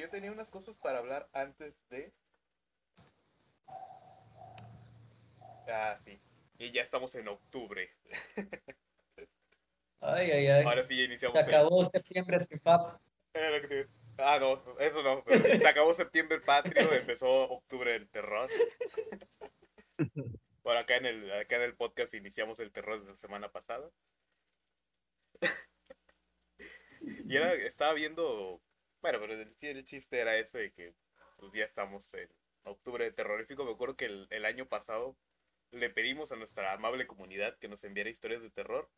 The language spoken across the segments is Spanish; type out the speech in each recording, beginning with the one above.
yo tenía unas cosas para hablar antes de. Ah, sí. Y ya estamos en octubre. Ay, ay, ay. Ahora sí ya iniciamos. Se el- acabó septiembre sin pap. Ah, no, eso no. pero Se acabó septiembre patrio, empezó octubre el terror. Bueno, acá en el, acá en el podcast iniciamos el terror desde la semana pasada. Y era, estaba viendo, bueno, pero el, chiste era ese de que pues, ya estamos en octubre terrorífico. Me acuerdo que el, el año pasado le pedimos a nuestra amable comunidad que nos enviara historias de terror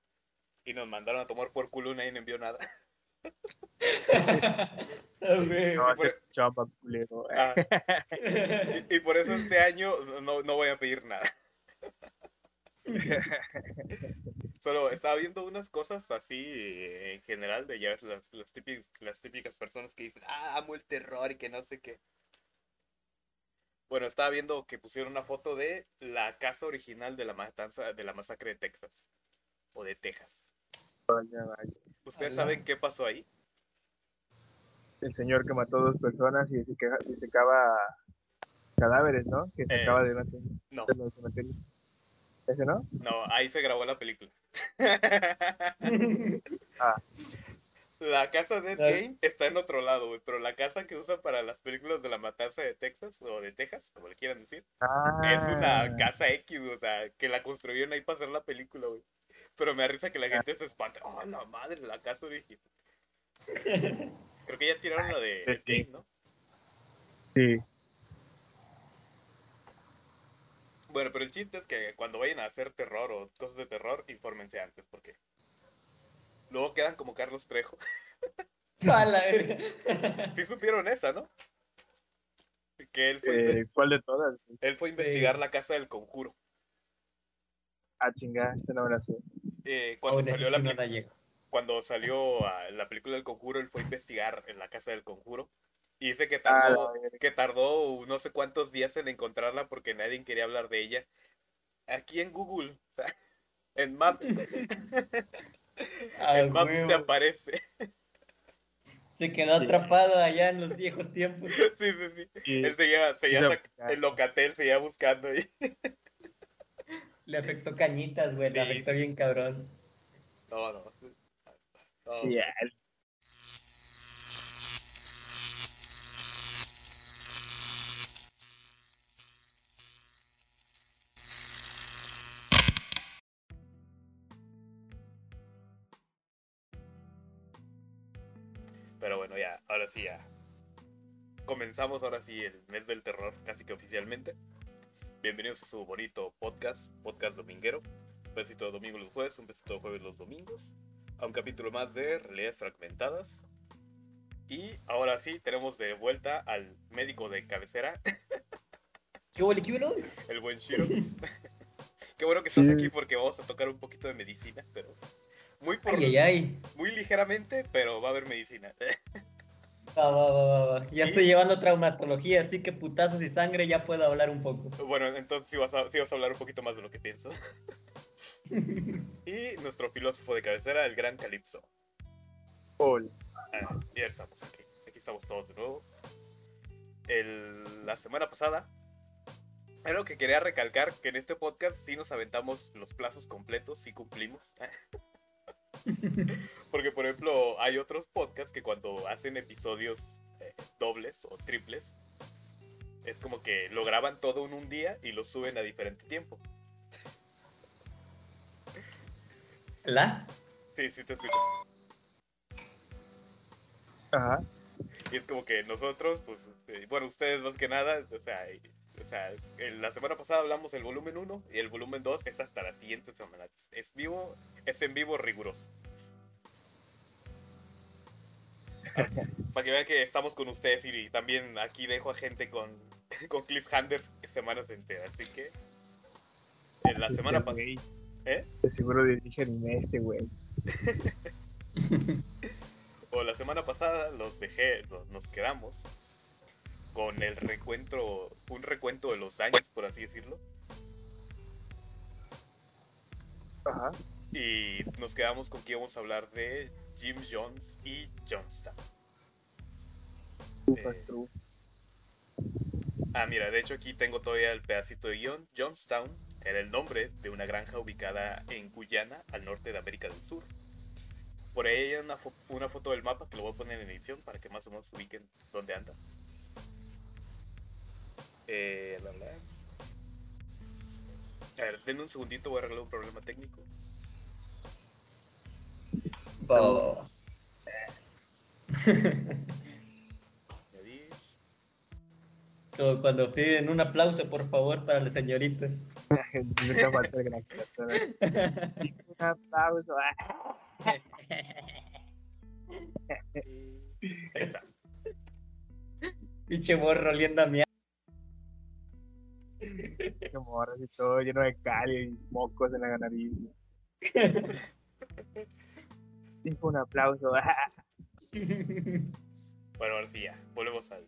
y nos mandaron a tomar por culo y nadie envió nada. No, por- culero. Ah, y, y por eso este año no, no voy a pedir nada. Solo estaba viendo unas cosas así eh, en general de ya ves, las, las, típicas, las típicas personas que dicen, ah, amo el terror y que no sé qué. Bueno, estaba viendo que pusieron una foto de la casa original de la matanza, de la masacre de Texas. O de Texas. Vaya, vaya. ¿Ustedes saben qué pasó ahí? El señor que mató dos personas y diseca- disecaba cadáveres, ¿no? Que Eh, sacaba de, los- No, de los cementerios. ¿Ese no? no, ahí se grabó la película. Ah. La casa de Ed Ah. Gein está en otro lado, güey, pero la casa que usan para las películas de la matanza de Texas o de Texas, como le quieran decir, es una Ah, casa X, o sea, que la construyeron ahí para hacer la película, güey. Pero me da risa que la gente se espanta. Oh, la madre, la casa original. Creo que ya tiraron la de Gein, ¿no? Sí. Bueno, pero el chiste es que cuando vayan a hacer terror o cosas de terror, infórmense antes, porque luego quedan como Carlos Trejo. Sí supieron esa, ¿no? Que él fue, Eh, ¿Cuál de todas? él fue a investigar la casa del conjuro. Ah, chingada, esta no me la sé. Eh, cuando, salió así la, no cuando salió la película del conjuro, él fue a investigar en la casa del conjuro. Y dice que tardó, que tardó no sé cuántos días en encontrarla porque nadie quería hablar de ella. Aquí en Google, o sea, en Maps, en Maps te aparece. Se quedó Sí. atrapado allá en los viejos tiempos. Sí, sí, sí. Y- Él seguía, seguía el locatel seguía buscando ahí. Le afectó cañitas, güey. Le Sí. afectó bien cabrón. No, no. No. sí, el- ahora sí. Comenzamos ahora sí el mes del terror, casi que oficialmente. Bienvenidos a su bonito podcast, podcast dominguero. Un besito de domingo los jueves, un besito de jueves los domingos. A un capítulo más de Realidades Fragmentadas. Y ahora sí, tenemos de vuelta al médico de cabecera, ¿Qué huele, qué huele? el buen Shirox. Qué bueno que estás aquí porque vamos a tocar un poquito de medicina, pero muy por Ay, ay, ay. muy ligeramente, pero va a haber medicina. Va, va, va. Ya estoy llevando traumatología, así que putazos y sangre ya puedo hablar un poco. Bueno, entonces sí vas, a, sí vas a hablar un poquito más de lo que pienso. y nuestro filósofo de cabecera, el gran Calipso. Hola. Ah, ya estamos aquí. Aquí estamos todos de nuevo. El- la semana pasada, algo que quería recalcar, que en este podcast sí nos aventamos los plazos completos, sí cumplimos. Porque, por ejemplo, hay otros podcasts que cuando hacen episodios eh, dobles o triples, es como que lo graban todo en un día y lo suben a diferente tiempo. ¿La? Sí, sí te escucho. Ajá. Y es como que nosotros, pues, eh, bueno, ustedes más que nada, o sea, o sea, en la semana pasada hablamos del volumen 1 y el volumen 2 es hasta la siguiente semana. Es vivo, es en vivo riguroso. Para que vean que estamos con ustedes y también aquí dejo a gente con, con cliffhangers semanas enteras. Así que en la semana pasada... ¿Eh? De seguro dirige anime este güey. O la semana pasada los dejé, los- nos quedamos con el recuento, un recuento de los años, por así decirlo. Ajá. Y nos quedamos con que íbamos a hablar de Jim Jones y Johnstown. Eh. Ah, mira, de hecho aquí tengo todavía el pedacito de guion. Johnstown era el nombre de una granja ubicada en Guyana, al norte de América del Sur. Por ahí hay una, fo- una foto del mapa que lo voy a poner en edición para que más o menos ubiquen dónde anda. Eh, la, la. A ver, denme un segundito, voy a arreglar un problema técnico. Añadir. Como cuando piden un aplauso, por favor, para la señorita. Nunca falta el gran. Un aplauso. Ahí está. Pinche morro oliendo a. Qué morro, así todo lleno de cal y mocos en la nariz. Tipo un aplauso. Bueno, ya, volvemos al.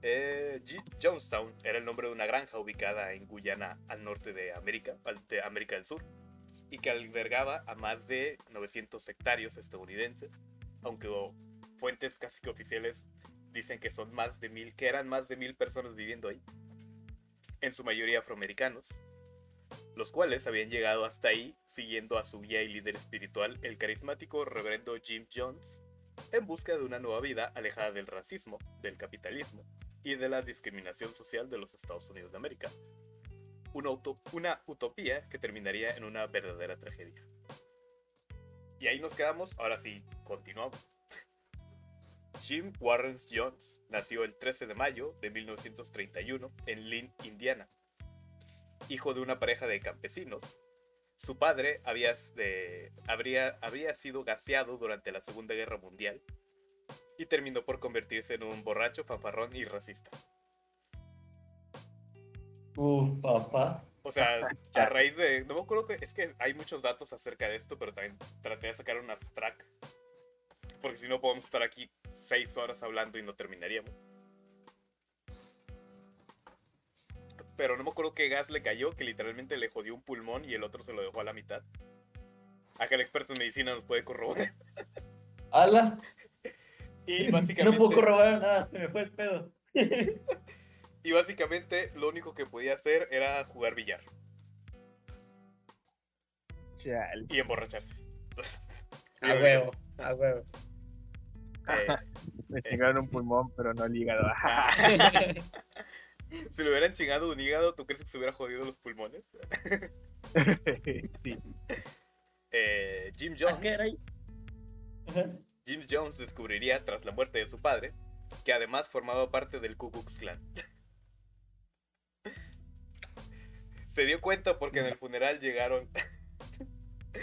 Eh, G- Johnstown era el nombre de una granja ubicada en Guyana, al norte de América, de América del Sur, y que albergaba a más de 900 hectáreos estadounidenses, aunque fuentes casi que oficiales dicen que son más de mil, que eran más de mil personas viviendo ahí, en su mayoría afroamericanos, los cuales habían llegado hasta ahí siguiendo a su guía y líder espiritual, el carismático reverendo Jim Jones, en busca de una nueva vida alejada del racismo, del capitalismo y de la discriminación social de los Estados Unidos de América. Una, una utopía que terminaría en una verdadera tragedia. Y ahí nos quedamos, ahora sí, continuamos. Jim Warren Jones nació el 13 de mayo de 1931 en Lynn, Indiana. Hijo de una pareja de campesinos, su padre había, de- habría, había sido gaseado durante la Segunda Guerra Mundial y terminó por convertirse en un borracho, fanfarrón y racista. Uf, papá. O sea, a raíz de... No me acuerdo que... Es que hay muchos datos acerca de esto, pero también traté de sacar un abstract. Porque si no podemos estar aquí seis horas hablando y no terminaríamos. Pero no me acuerdo qué gas le cayó, que literalmente le jodió un pulmón y el otro se lo dejó a la mitad. Acá el experto en medicina nos puede corroborar. ¡Hala! Y No básicamente... puedo corroborar nada, se me fue el pedo. Y básicamente lo único que podía hacer era jugar billar Chale. y emborracharse. A huevo, a huevo. Eh, Me chingaron un pulmón, pero no el hígado. ah, si le hubieran chingado un hígado, ¿tú crees que se hubiera jodido los pulmones? sí. Eh, Jim ¿A qué era Jones. Jim Jones descubriría tras la muerte de su padre que además formaba parte del Ku Klux Klan. Se dio cuenta porque en el funeral llegaron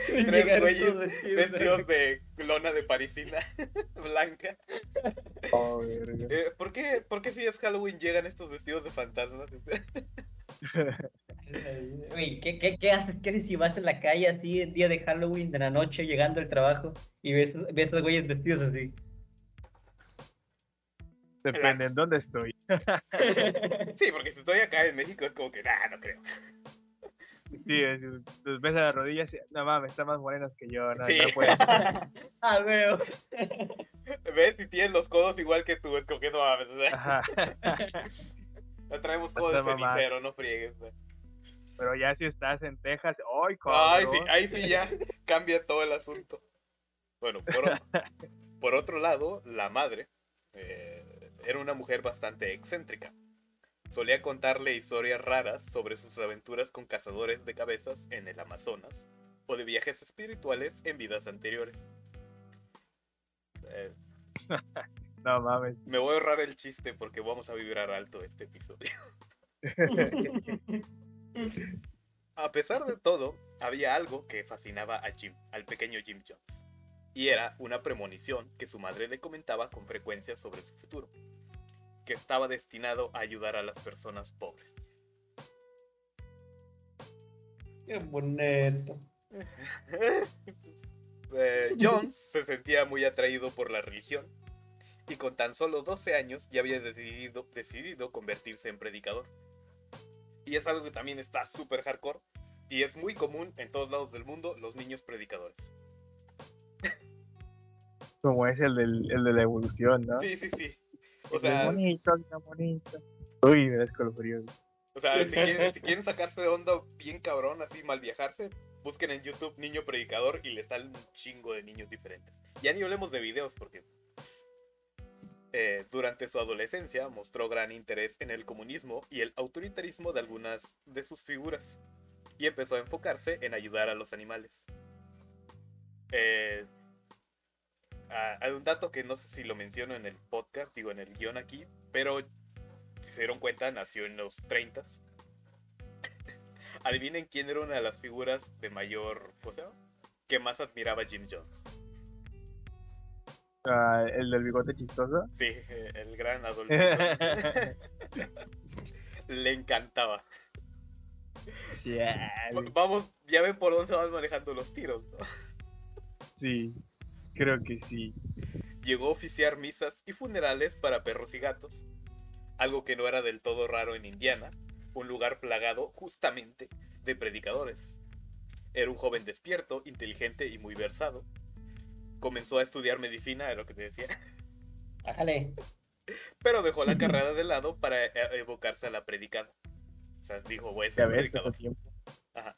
tres güeyes vestidos de- lona de parisina blanca. Oh. Eh, ¿por, qué, ¿Por qué si es Halloween llegan estos vestidos de fantasmas? ¿qué, qué, qué haces? ¿Qué haces si vas en la calle así el día de Halloween de la noche llegando al trabajo y ves, ves a esos güeyes vestidos así? Depende en dónde estoy. Sí, porque si estoy acá en México es como que, nah, no creo. Sí, es, los ves a las rodillas y, no mames, están más morenos que yo. No, Sí. no puedo. ah, veo. ¿Ves? Si tienen los codos igual que tú, es como que no mames. no traemos codos de cenicero, no friegues. Pero ya si estás en Texas, ¡ay, Ay, cabrón! sí, ahí sí ya cambia todo el asunto. Bueno, por otro lado, la madre eh, era una mujer bastante excéntrica. Solía contarle historias raras sobre sus aventuras con cazadores de cabezas en el Amazonas o de viajes espirituales en vidas anteriores. Eh, No mames. me voy a ahorrar el chiste porque vamos a vibrar alto este episodio. A pesar de todo, había algo que fascinaba a Jim, al pequeño Jim Jones. Y era una premonición que su madre le comentaba con frecuencia sobre su futuro, que estaba destinado a ayudar a las personas pobres. Qué bonito. Eh, Jones se sentía muy atraído por la religión y con tan solo 12 años ya había decidido, decidido convertirse en predicador. Y es algo que también está súper hardcore y es muy común en todos lados del mundo los niños predicadores. Como es el, del, el de la evolución, ¿no? Sí, sí, sí. O sea, bonito, bonito. Uy, me da escalofríos. o sea si, quieren, si quieren sacarse de onda bien cabrón, así mal viajarse, busquen en YouTube niño predicador y le salen un chingo de niños diferentes. Ya ni hablemos de videos porque eh, durante su adolescencia mostró gran interés en el comunismo y el autoritarismo de algunas de sus figuras y empezó a enfocarse en ayudar a los animales. Eh, ah, hay un dato que no sé si lo menciono en el podcast, digo en el guion aquí, pero si se dieron cuenta, nació en los 30 Adivinen quién era una de las figuras de mayor, ¿cómo se llama? Que más admiraba a Jim Jones. Ah, el del bigote chistoso. Sí, eh, el gran Adolfo. Le encantaba. Va- Vamos, ya ven por dónde se van manejando los tiros, ¿no? Sí, creo que sí. Llegó a oficiar misas y funerales para perros y gatos, algo que no era del todo raro en Indiana, un lugar plagado justamente de predicadores. Era un joven despierto, inteligente y muy versado. Comenzó a estudiar medicina, era lo que te decía, Bájale. pero dejó la carrera de lado para eh, evocarse a la predicada. O sea, dijo, voy a ser predicador. Ajá.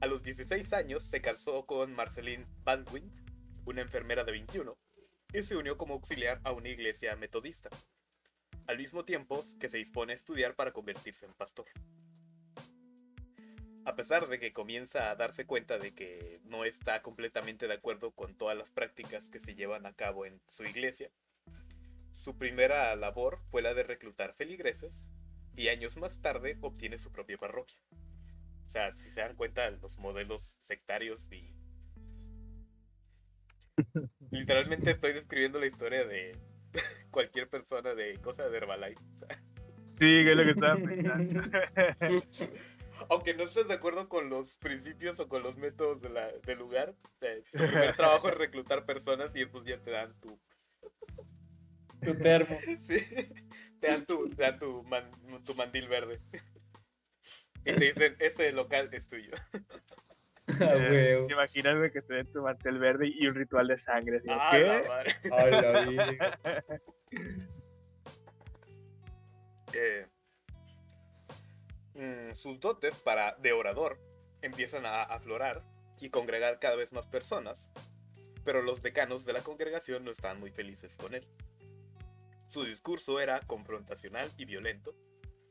A los 16 años se casó con Marceline Baldwin, una enfermera de 21, y se unió como auxiliar a una iglesia metodista, al mismo tiempo que se dispone a estudiar para convertirse en pastor. A pesar de que comienza a darse cuenta de que no está completamente de acuerdo con todas las prácticas que se llevan a cabo en su iglesia, su primera labor fue la de reclutar feligreses y años más tarde obtiene su propia parroquia. O sea, si se dan cuenta, los modelos sectarios y... Literalmente estoy describiendo la historia de cualquier persona de cosa de Herbalife. Sí, que es lo que estaba pensando. aunque no estés de acuerdo con los principios o con los métodos de la- del lugar, eh, tu primer trabajo es reclutar personas y después ya te dan tu... Tu termo. Sí, te dan tu, te dan tu, man- tu mandil verde. Y te dicen, ese local es tuyo. Ah. ¿Te imaginas güey, que esté en tu mantel verde y un ritual de sangre? Ah, ¿qué? la madre. A la verga. Eh, mm, sus dotes para de orador empiezan a aflorar y congregar cada vez más personas, pero los decanos de la congregación no estaban muy felices con él. Su discurso era confrontacional y violento,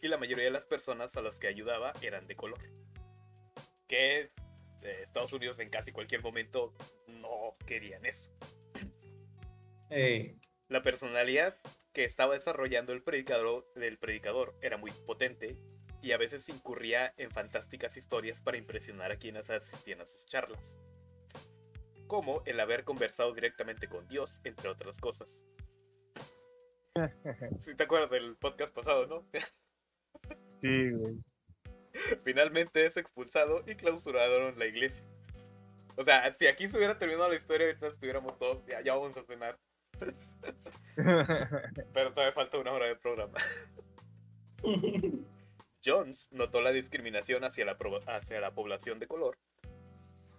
y la mayoría de las personas a las que ayudaba eran de color. Que eh, Estados Unidos en casi cualquier momento no querían eso. Ey. La personalidad que estaba desarrollando el predicador, del predicador era muy potente y a veces incurría en fantásticas historias para impresionar a quienes asistían a sus charlas. Como el haber conversado directamente con Dios, entre otras cosas. Si te acuerdas del podcast pasado, ¿no? Sí, güey. Finalmente es expulsado y clausuraron la iglesia. O sea, si aquí se hubiera terminado la historia, ahorita estuviéramos todos, ya, ya vamos a cenar. Pero todavía falta una hora de programa. Jones notó la discriminación hacia la, hacia la población de color,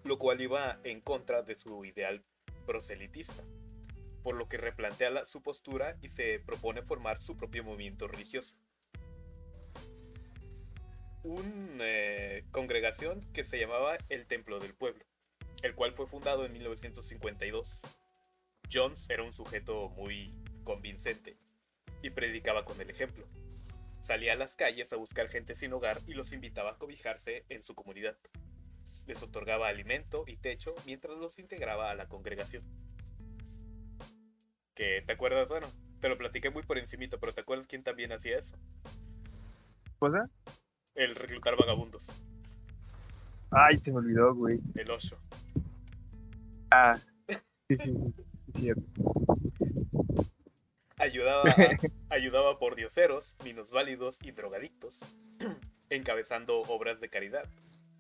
lo cual iba en contra de su ideal proselitista, por lo que replantea la- su postura y se propone formar su propio movimiento religioso. Una congregación que se llamaba el Templo del Pueblo, el cual fue fundado en 1952. Jones era un sujeto muy convincente y predicaba con el ejemplo. Salía a las calles a buscar gente sin hogar y los invitaba a cobijarse en su comunidad. Les otorgaba alimento y techo mientras los integraba a la congregación. Que te acuerdas, bueno, te lo platiqué muy por encimito, pero ¿te acuerdas quién también hacía eso? ¿Cosa? El reclutar vagabundos, Ay, se me olvidó, güey. el Osho. Ah, sí, sí, sí, sí, cierto. Ayudaba, a- ayudaba por dioseros, minusválidos y drogadictos, encabezando obras de caridad,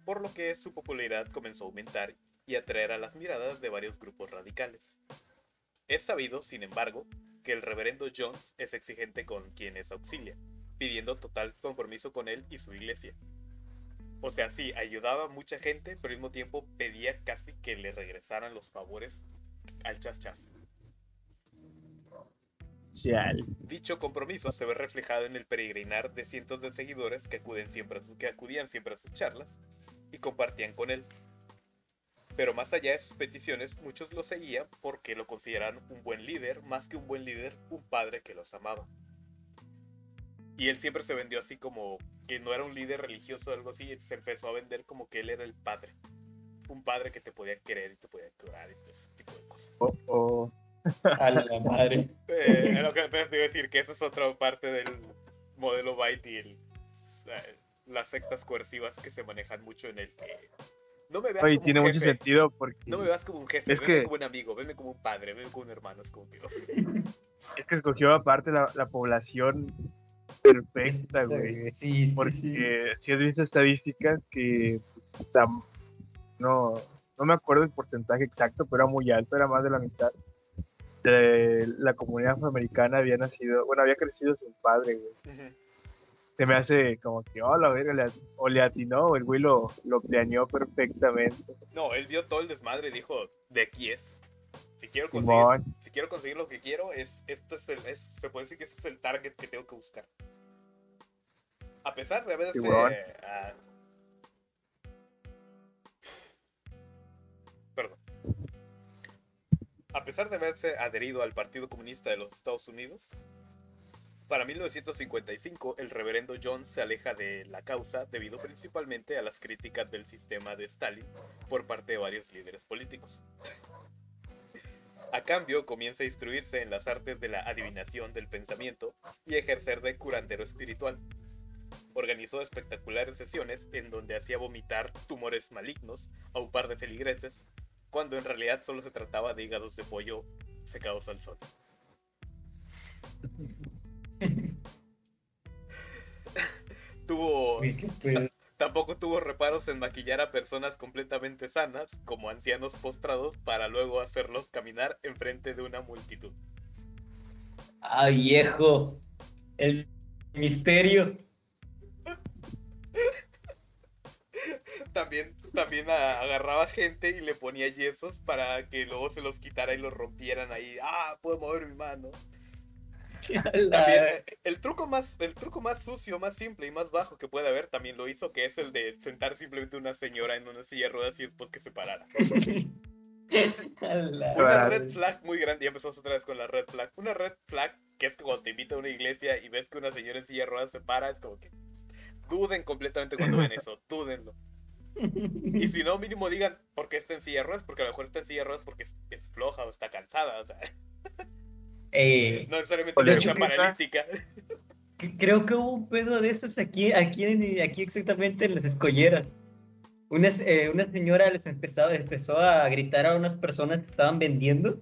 por lo que su popularidad comenzó a aumentar y atraer a las miradas de varios grupos radicales. Es sabido, sin embargo, que el reverendo Jones es exigente con quienes auxilia, pidiendo total compromiso con él y su iglesia. O sea, sí, ayudaba a mucha gente, pero al mismo tiempo pedía casi que le regresaran los favores al chas chas. Dicho compromiso se ve reflejado en el peregrinar de cientos de seguidores que, acuden siempre a que acudían siempre a sus charlas y compartían con él. Pero más allá de sus peticiones, muchos lo seguían porque lo consideraban un buen líder, más que un buen líder, un padre que los amaba. Y él siempre se vendió así como que no era un líder religioso o algo así, se empezó a vender como que él era el padre. Un padre que te podía querer y te podía curar y todo ese tipo de cosas. Oh, oh. A la madre. Eh, lo que te iba a decir, que eso es otra parte del modelo Byte y el- eh, las sectas coercivas que se manejan mucho en el que no me veas Oye, como tiene un mucho jefe, sentido porque no me veas como un jefe, Es venme que- como un amigo, venme como un padre, venme como un hermano, es como que es que escogió aparte la, la población perfecta, güey. Sí, sí, sí. Porque si has visto estadísticas que pues, tam- no, no me acuerdo el porcentaje exacto, pero era muy alto, era más de la mitad de la comunidad afroamericana había nacido, bueno, había crecido sin padre, güey. Ujú. Se me hace como que, oh, la verga, le o le atinó, el güey lo, lo planeó perfectamente. No, él vio todo el desmadre y dijo, de aquí es. Si quiero conseguir, Simón, si quiero conseguir lo que quiero, es, esto es el, es- se puede decir que ese es el target que tengo que buscar. A pesar de haberse... Ah, perdón. A pesar de haberse adherido al Partido Comunista de los Estados Unidos, para 1955 el reverendo John se aleja de la causa debido principalmente a las críticas del sistema de Stalin por parte de varios líderes políticos. A cambio, comienza a instruirse en las artes de la adivinación del pensamiento y ejercer de curandero espiritual. Organizó espectaculares sesiones en donde hacía vomitar tumores malignos a un par de feligreses, cuando en realidad solo se trataba de hígados de pollo secados al sol. Tuvo. Tampoco tuvo reparos en maquillar a personas completamente sanas, como ancianos postrados, para luego hacerlos caminar enfrente de una multitud. Ah, viejo. El misterio. También, también a- agarraba gente y le ponía yesos para que luego se los quitara y los rompieran ahí. Ah, puedo mover mi mano. También, eh, el truco más, el truco más sucio, más simple y más bajo que puede haber también lo hizo, que es el de sentar simplemente una señora en una silla de ruedas y después que se parara. Una red flag muy grande, ya empezamos otra vez con la red flag. Una red flag que es que cuando te invita a una iglesia y ves que una señora en silla de ruedas se para, es como que duden completamente cuando ven eso, dúdenlo. Y si no, mínimo digan por qué está en silla de ruedas, porque a lo mejor está en silla de ruedas porque es, es floja o está cansada, o sea, Eh, no necesariamente está chiquita. paralítica. creo que hubo un pedo de esos aquí, aquí, aquí exactamente en las escolleras. Una, eh, una señora les empezó, empezó a gritar a unas personas que estaban vendiendo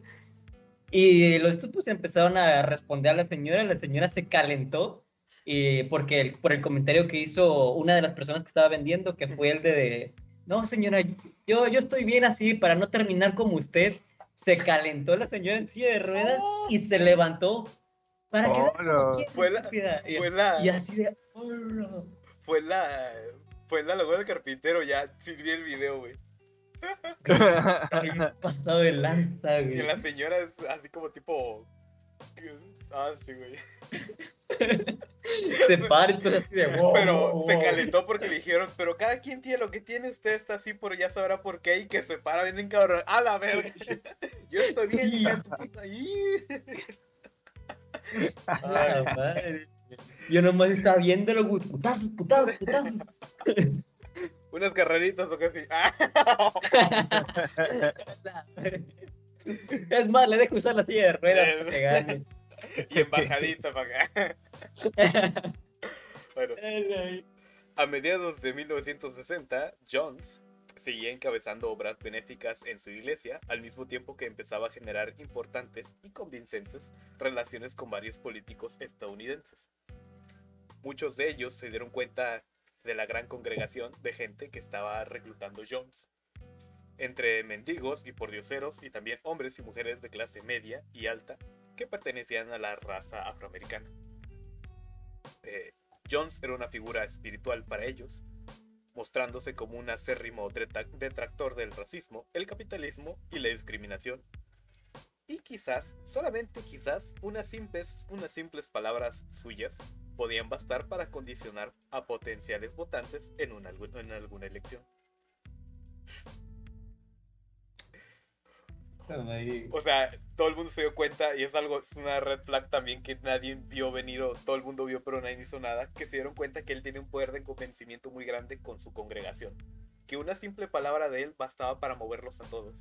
y los estos pues empezaron a responder a la señora, la señora se calentó y porque el- por el comentario que hizo una de las personas que estaba vendiendo, que fue el de, de, no señora, yo, yo estoy bien así para no terminar como usted. Se calentó la señora en silla de ruedas y se levantó para que no. Fue la- y, fue la- y así de. Fue la. Fue la logro del carpintero, ya. Sí vi el video, güey. Pasado de lanza, Que la güey. señora es así como tipo. Ah, sí, güey. Se para y todo así de wow, Pero wow, se wow". calentó porque le dijeron, pero cada quien tiene lo que tiene, usted está así, pero ya sabrá por qué, y que se para bien en cabrón. ¡A la verga! Yo estoy bien, Sí. hija de tu puta. ¡Ih! A la madre. Yo nomás estaba viéndolo, güey. Putazos, putazos, putazos. Unas carreritas o casi. ¡Ah! Es más, le dejo usar la silla de ruedas para que gane. Y en bajadita para acá. A mediados de 1960, Jones seguía encabezando obras benéficas en su iglesia, al mismo tiempo que empezaba a generar importantes y convincentes relaciones con varios políticos estadounidenses. Muchos de ellos se dieron cuenta de la gran congregación de gente que estaba reclutando Jones, entre mendigos y pordioseros y también hombres y mujeres de clase media y alta que pertenecían a la raza afroamericana. Eh, Jones era una figura espiritual para ellos, mostrándose como un acérrimo detra- detractor del racismo, el capitalismo y la discriminación. Y quizás, solamente quizás, unas simples, unas simples palabras suyas podían bastar para condicionar a potenciales votantes en, en alguna elección. O sea, todo el mundo se dio cuenta y es algo, es una red flag también que nadie vio venir o todo el mundo vio pero nadie hizo nada, que se dieron cuenta que él tiene un poder de convencimiento muy grande con su congregación. Que una simple palabra de él bastaba para moverlos a todos.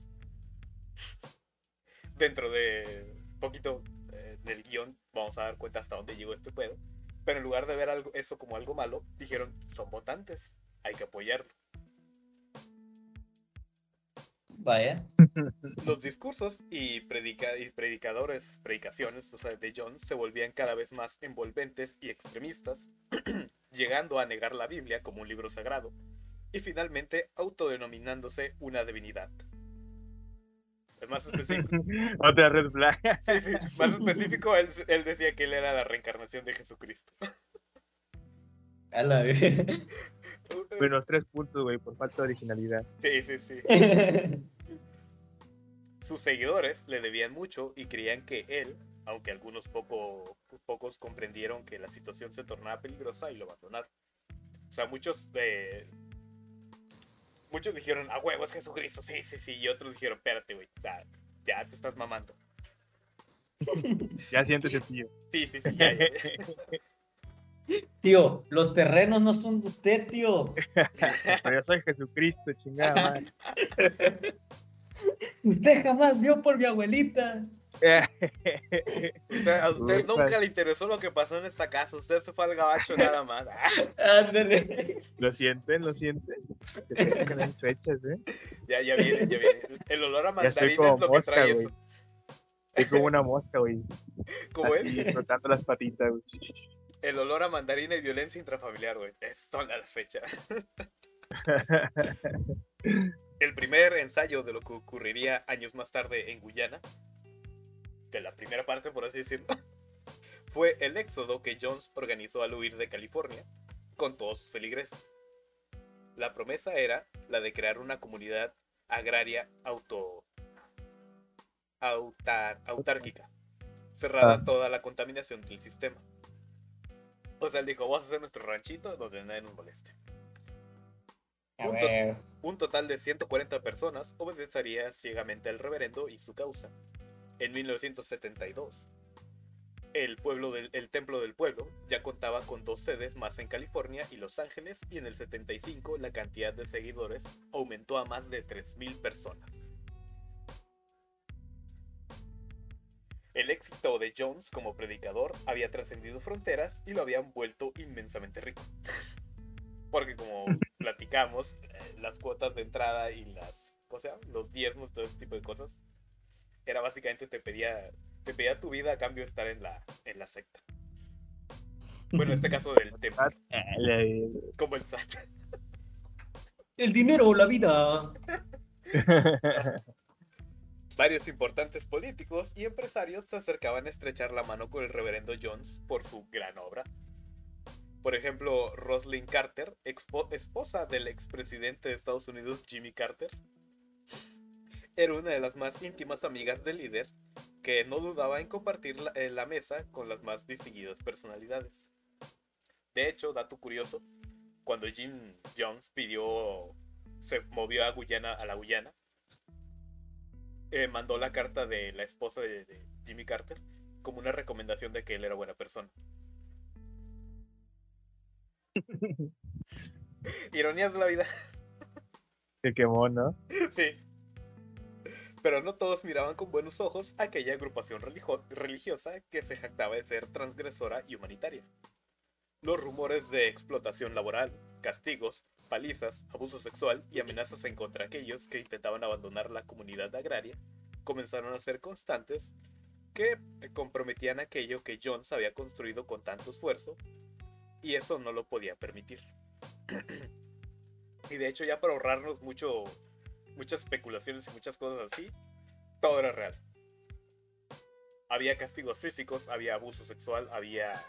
Dentro de poquito eh, del guion vamos a dar cuenta hasta dónde llegó este pedo. Pero en lugar de ver algo, eso como algo malo, dijeron, son votantes, hay que apoyarlo. Vaya. Los discursos y, predica y predicadores, predicaciones de John se volvían cada vez más envolventes y extremistas, llegando a negar la Biblia como un libro sagrado, y finalmente autodenominándose una divinidad. El más específico. Otra red flag. Más específico, él, él, decía que él era la reencarnación de Jesucristo. A la vez. Menos tres puntos, güey, por falta de originalidad. Sí, sí, sí. Sus seguidores le debían mucho y creían que él, aunque algunos poco, pocos comprendieron que la situación se tornaba peligrosa y lo abandonaron. O sea, muchos eh, muchos dijeron, a huevo es Jesucristo, sí, sí, sí. Y otros dijeron, espérate, güey, ya te estás mamando. ya sientes el tío. Sí, sí, sí, ya, ya. Tío, los terrenos no son de usted, tío. Pero yo soy Jesucristo, chingada madre. Usted jamás vio por mi abuelita. usted, a usted nunca le interesó lo que pasó en esta casa. Usted se fue al gabacho nada más. Ándale. ¿Lo sienten? ¿Lo sienten? Se sienten en fechas, ¿eh? Ya, ya viene, ya viene. El olor a mandarín es lo mosca, que trae güey. eso. Estoy como una mosca, güey. ¿Cómo Así, es? frotando las patitas, güey. El olor a mandarina y violencia intrafamiliar, güey. Es- Son las fechas. El primer ensayo de lo que ocurriría años más tarde en Guyana, de la primera parte, por así decirlo, fue el éxodo que Jones organizó al huir de California con todos sus feligreses. La promesa era la de crear una comunidad agraria auto autar- autárquica, cerrada Ah. a toda la contaminación del sistema. O sea, él dijo, vamos a hacer nuestro ranchito donde nadie nos moleste. Un, to- un total de 140 personas obedecería ciegamente al reverendo y su causa. En 1972, el, pueblo del, el Templo del Pueblo ya contaba con dos sedes más en California y Los Ángeles y en el 75 la cantidad de seguidores aumentó a más de 3.000 personas. El éxito de Jones como predicador había trascendido fronteras y lo habían vuelto inmensamente rico. Porque como platicamos, eh, las cuotas de entrada y las, o sea, los diezmos, todo ese tipo de cosas, era básicamente te pedía, te pedía tu vida a cambio de estar en la, en la secta. Bueno, en este caso del templo, como el SAT. El dinero o la vida. Varios importantes políticos y empresarios se acercaban a estrechar la mano con el reverendo Jones por su gran obra. Por ejemplo, Roslyn Carter, esposa del expresidente de Estados Unidos Jimmy Carter, era una de las más íntimas amigas del líder, que no dudaba en compartir la, eh, la mesa con las más distinguidas personalidades. De hecho, dato curioso, cuando Jim Jones pidió, se movió a Guyana, a la Guyana, eh, mandó la carta de la esposa de, de Jimmy Carter como una recomendación de que él era buena persona. Ironías de la vida, Se quemó, ¿no? sí. Pero no todos miraban con buenos ojos aquella agrupación religiosa que se jactaba de ser transgresora y humanitaria. Los rumores de explotación laboral, castigos, palizas, abuso sexual y amenazas en contra aquellos que intentaban abandonar la comunidad agraria comenzaron a ser constantes que comprometían aquello que Jones había construido con tanto esfuerzo y eso no lo podía permitir. y de hecho ya para ahorrarnos mucho, muchas especulaciones y muchas cosas así, todo era real. Había castigos físicos, había abuso sexual, había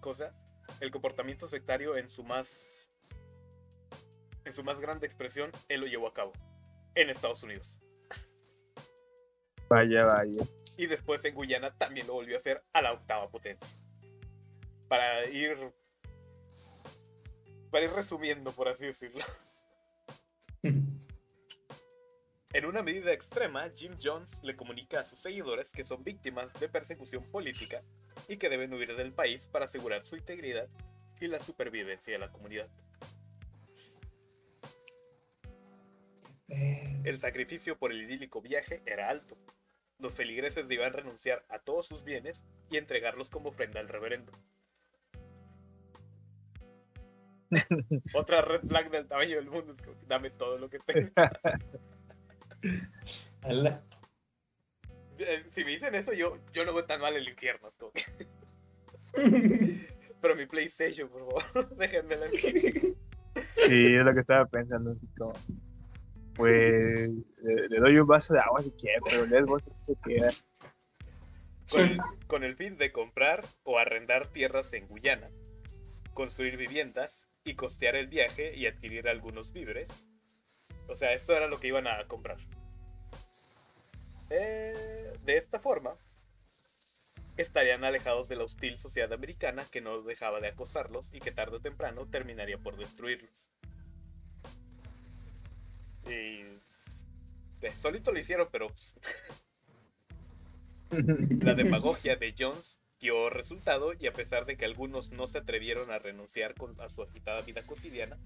cosa, el comportamiento sectario en su más en su más grande expresión, él lo llevó a cabo en Estados Unidos. Vaya, vaya. Y después en Guyana también lo volvió a hacer a la octava potencia. Para ir. Para ir resumiendo, por así decirlo. En una medida extrema, Jim Jones le comunica a sus seguidores que son víctimas de persecución política y que deben huir del país para asegurar su integridad y la supervivencia de la comunidad. El sacrificio por el idílico viaje era alto. Los feligreses debían renunciar a todos sus bienes y entregarlos como ofrenda al reverendo. Otra red flag del tamaño del mundo es como, dame todo lo que tengo. Eh, Si me dicen eso, yo, yo no voy tan mal el infierno. es como que- Pero mi PlayStation, por favor, déjenmela. Sí, es lo que estaba pensando. así como, pues le, le doy un vaso de agua si quiere, pero Lesbos se queda. con el, con el fin de comprar o arrendar tierras en Guyana, construir viviendas y costear el viaje y adquirir algunos víveres. O sea, eso era lo que iban a comprar. Eh, de esta forma, estarían alejados de la hostil sociedad americana que no dejaba de acosarlos y que tarde o temprano terminaría por destruirlos. Y... solito lo hicieron, pero la demagogia de Jones dio resultado y a pesar de que algunos no se atrevieron a renunciar a su agitada vida cotidiana,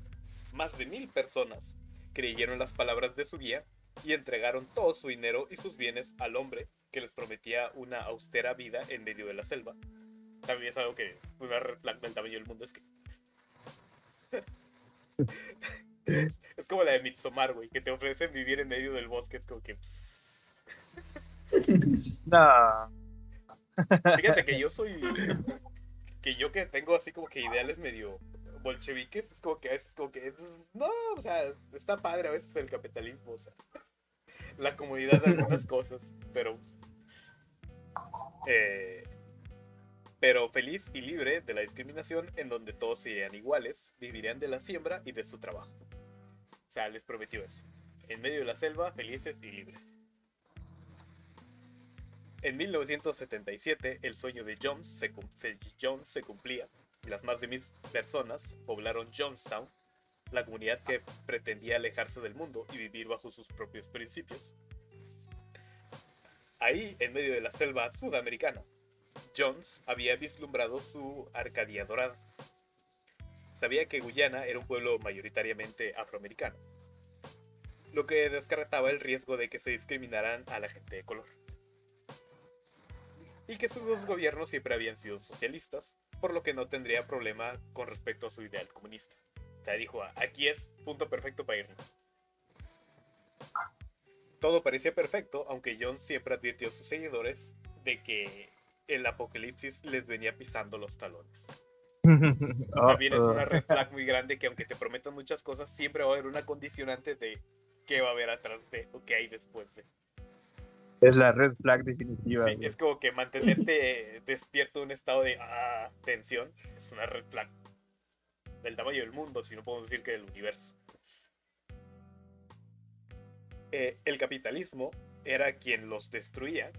más de mil personas creyeron las palabras de su guía y entregaron todo su dinero y sus bienes al hombre que les prometía una austera vida en medio de la selva. También es algo que del tamaño del mundo es que... es, como la de Midsommar, güey, que te ofrecen vivir en medio del bosque, es como que... pss. No. Fíjate que yo soy. Que yo que tengo así como que ideales medio bolcheviques, es como que es como que. No, o sea, está padre a veces el capitalismo, o sea. La comunidad de algunas cosas, pero. eh, pero feliz y libre de la discriminación, en donde todos serían iguales, vivirían de la siembra y de su trabajo. Sea, les prometió eso. En medio de la selva, felices y libres. En 1977, el sueño de Jones se, Jones se cumplía las más de mil personas poblaron Jonestown, la comunidad que pretendía alejarse del mundo y vivir bajo sus propios principios. Ahí, en medio de la selva sudamericana, Jones había vislumbrado su Arcadia dorada. Sabía que Guyana era un pueblo mayoritariamente afroamericano, lo que descartaba el riesgo de que se discriminaran a la gente de color y que sus gobiernos siempre habían sido socialistas, por lo que no tendría problema con respecto a su ideal comunista. O dijo, aquí es punto perfecto para irnos. Todo parecía perfecto, aunque John siempre advirtió a sus seguidores de que el apocalipsis les venía pisando los talones. También es una red flag muy grande que aunque te prometan muchas cosas, siempre va a haber una condicionante de qué va a haber atrás de o qué hay después de. Es la red flag definitiva. Sí, es como que mantenerte eh, despierto en un estado de ah, tensión es una red flag del tamaño del mundo, si no podemos decir que del universo. Eh, el capitalismo era quien los destruía,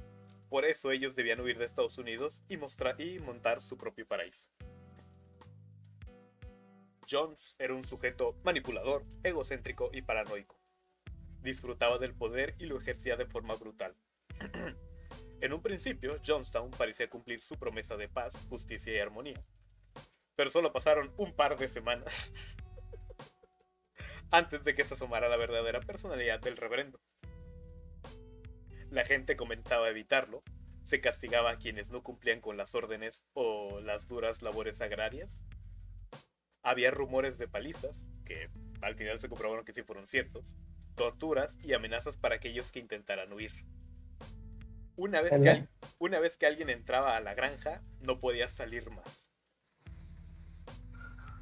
por eso ellos debían huir de Estados Unidos y, mostrar, y montar su propio paraíso. Jones era un sujeto manipulador, egocéntrico y paranoico. Disfrutaba del poder y lo ejercía de forma brutal. En un principio, Johnstown parecía cumplir su promesa de paz, justicia y armonía. Pero solo pasaron un par de semanas antes de que se asomara la verdadera personalidad del reverendo. La gente comentaba evitarlo, se castigaba a quienes no cumplían con las órdenes o las duras labores agrarias. Había rumores de palizas, que al final se comprobaron que sí fueron ciertos, torturas y amenazas para aquellos que intentaran huir. Una vez, que, una vez que alguien entraba a la granja, no podía salir más.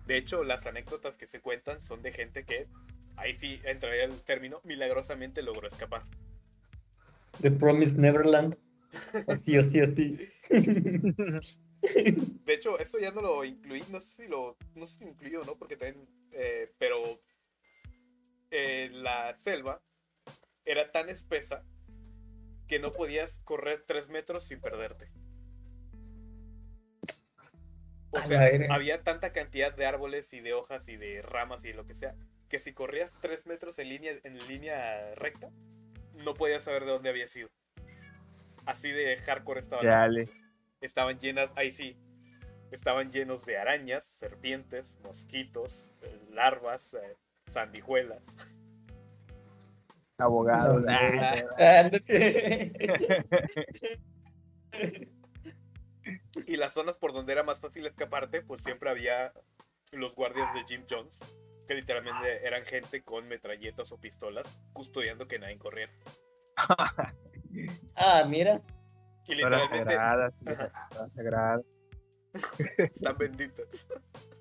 De hecho, las anécdotas que se cuentan son de gente que, ahí sí entraría el término, milagrosamente logró escapar. The Promised Neverland. Así, así, así. De hecho, eso ya no lo incluí, no sé si lo, no sé si lo incluí o no, porque también, eh, pero eh, la selva era tan espesa que no podías correr tres metros sin perderte. O A sea, había tanta cantidad de árboles y de hojas y de ramas y lo que sea, que si corrías tres metros en línea, en línea recta, no podías saber de dónde había sido. Así de hardcore estaban. Chale. Estaban llenas, ahí sí, estaban llenos de arañas, serpientes, mosquitos, eh, larvas, eh, sandijuelas. Abogados. No, ah. Y las zonas por donde era más fácil escaparte, pues siempre había los guardias de Jim Jones, que literalmente eran gente con metralletas o pistolas, custodiando que nadie corriera. Ah, mira. Y Horas literalmente sagradas, horas están benditas.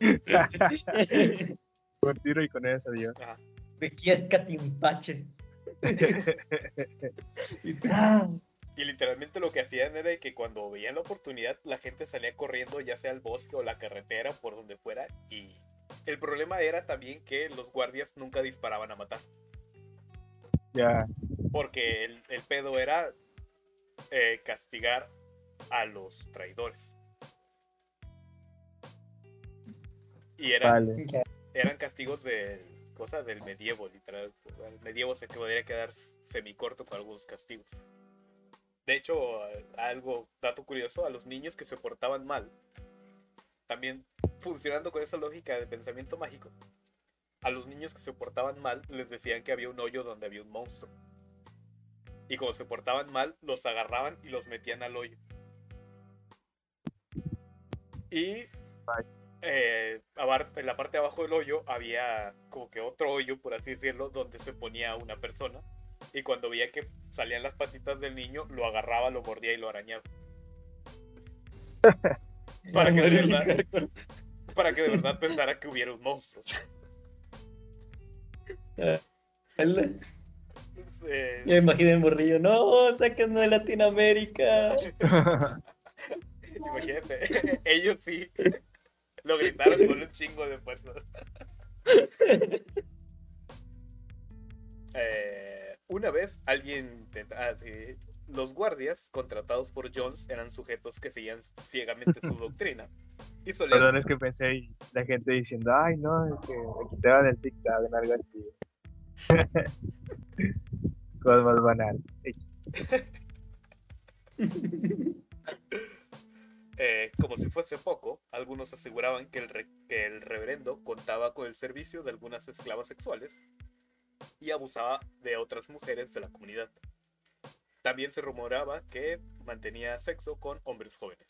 Con tiro y con eso, Dios. De aquí es Catimpache. Ah, Y literalmente lo que hacían era que cuando veían la oportunidad, la gente salía corriendo, ya sea al bosque o la carretera, por donde fuera. Y el problema era también que los guardias nunca disparaban a matar. Ya. Porque el, el pedo era eh, castigar a los traidores. Y eran, Vale. eran castigos del cosa del medievo, literal. El medievo se podría quedar semicorto con algunos castigos. De hecho, algo, dato curioso, a los niños que se portaban mal, también funcionando con esa lógica de pensamiento mágico, a los niños que se portaban mal les decían que había un hoyo donde había un monstruo. Y cuando se portaban mal, los agarraban y los metían al hoyo. Y eh, en la parte de abajo del hoyo había como que otro hoyo, por así decirlo, donde se ponía una persona. Y cuando veía que salían las patitas del niño, lo agarraba, lo mordía y lo arañaba. Para que de verdad, para que de verdad pensara que hubiera un monstruo. Eh, Ya imagino el morrillo. No, sáquenme de Latinoamérica. imagínate, ellos sí lo gritaron con un chingo de fuerza. Eh, una vez alguien intenta- ah, sí, los guardias contratados por Jones eran sujetos que seguían ciegamente su doctrina y solían Perdón, es que pensé la gente diciendo, ay, no, es que me quitaban el TikTok en algo así. Cosas más banal. Eh, como si fuese poco, algunos aseguraban que el, re- que el reverendo contaba con el servicio de algunas esclavas sexuales y abusaba de otras mujeres de la comunidad. También se rumoraba que mantenía sexo con hombres jóvenes.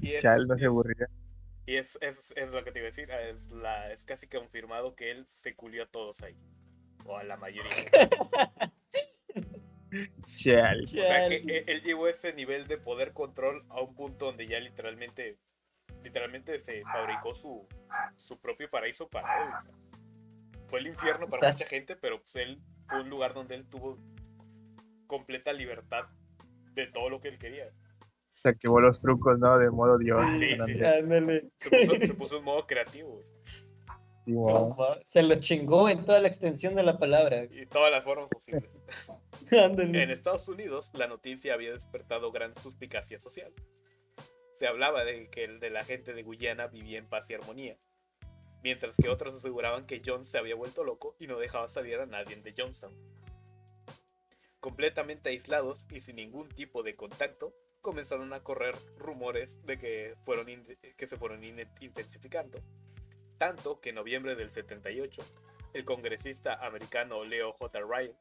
Y es, Chal, no se aburría. Y es, es- es lo que te iba a decir, es, la, es casi confirmado que él se culió a todos ahí. O a la mayoría. Chal. O sea que Chale. él, él llevó ese nivel de poder control a un punto donde ya literalmente, literalmente se fabricó su, su propio paraíso para él. o sea. fue el infierno para O sea, mucha gente, pero pues él fue un lugar donde él tuvo completa libertad de todo lo que él quería. Se activó los trucos, ¿no? De modo Dios. Sí, San sí. Ándale. Se puso, se puso en modo creativo güey, Simón. Se lo chingó en toda la extensión de la palabra. y todas las formas posibles. Ándale. En Estados Unidos, la noticia había despertado gran suspicacia social. Se hablaba de que el de la gente de Guyana vivía en paz y armonía, mientras que otros aseguraban que Jones se había vuelto loco y no dejaba salir a nadie de Johnstown. Completamente aislados y sin ningún tipo de contacto, comenzaron a correr rumores de que, fueron que se fueron in- intensificando. Tanto que en noviembre del 78, el congresista americano Leo J. Ryan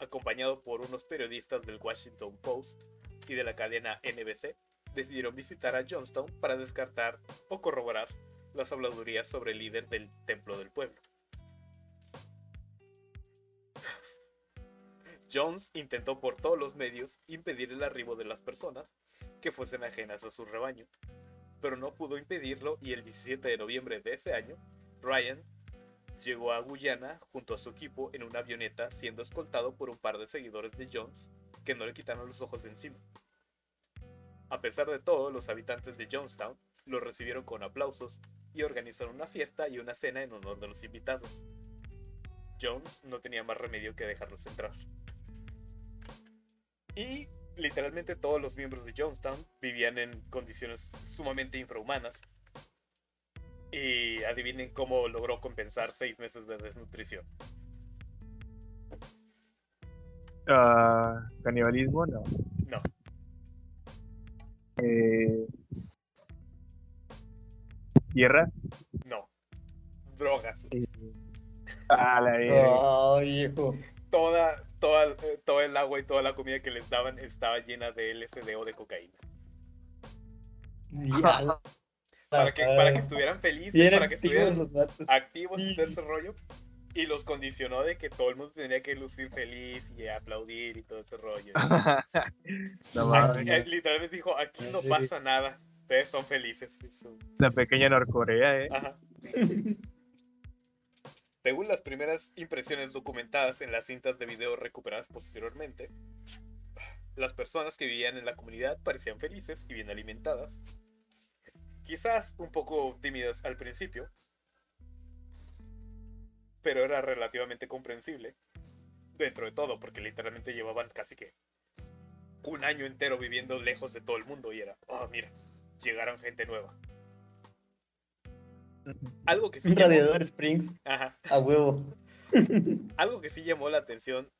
acompañado por unos periodistas del Washington Post y de la cadena NBC, decidieron visitar a Johnstown para descartar o corroborar las habladurías sobre el líder del Templo del Pueblo. Jones intentó por todos los medios impedir el arribo de las personas que fuesen ajenas a su rebaño, pero no pudo impedirlo y el 17 de noviembre de ese año, Ryan llegó a Guyana junto a su equipo en una avioneta siendo escoltado por un par de seguidores de Jones que no le quitaron los ojos de encima. A pesar de todo, los habitantes de Jonestown lo recibieron con aplausos y organizaron una fiesta y una cena en honor de los invitados. Jones no tenía más remedio que dejarlos entrar. Y literalmente todos los miembros de Jonestown vivían en condiciones sumamente infrahumanas. Y adivinen cómo logró compensar seis meses de desnutrición. Ah, canibalismo, no. No, Eh, tierra. no. Drogas. Eh, ah, la verga. Oh, viejo. Toda, toda, todo el agua y toda la comida que les daban estaba llena de LSD o de cocaína. La- Para que, para que estuvieran felices, Bien para que estuvieran los vatos. activos y Sí. todo ese rollo. Y los condicionó de que todo el mundo tenía que lucir feliz y aplaudir y todo ese rollo. no Aquí, eh, literalmente dijo, aquí no pasa nada. Ustedes son felices. La pequeña Norcorea, eh. Ajá. Según las primeras impresiones documentadas en las cintas de video recuperadas posteriormente, las personas que vivían en la comunidad parecían felices y bien alimentadas. Quizás un poco tímidas al principio, pero era relativamente comprensible dentro de todo, porque literalmente llevaban casi que un año entero viviendo lejos de todo el mundo y era, oh, mira, llegaron gente nueva. Algo que sí Un llamó- radiador Springs Ajá. a huevo. Algo que sí llamó la atención,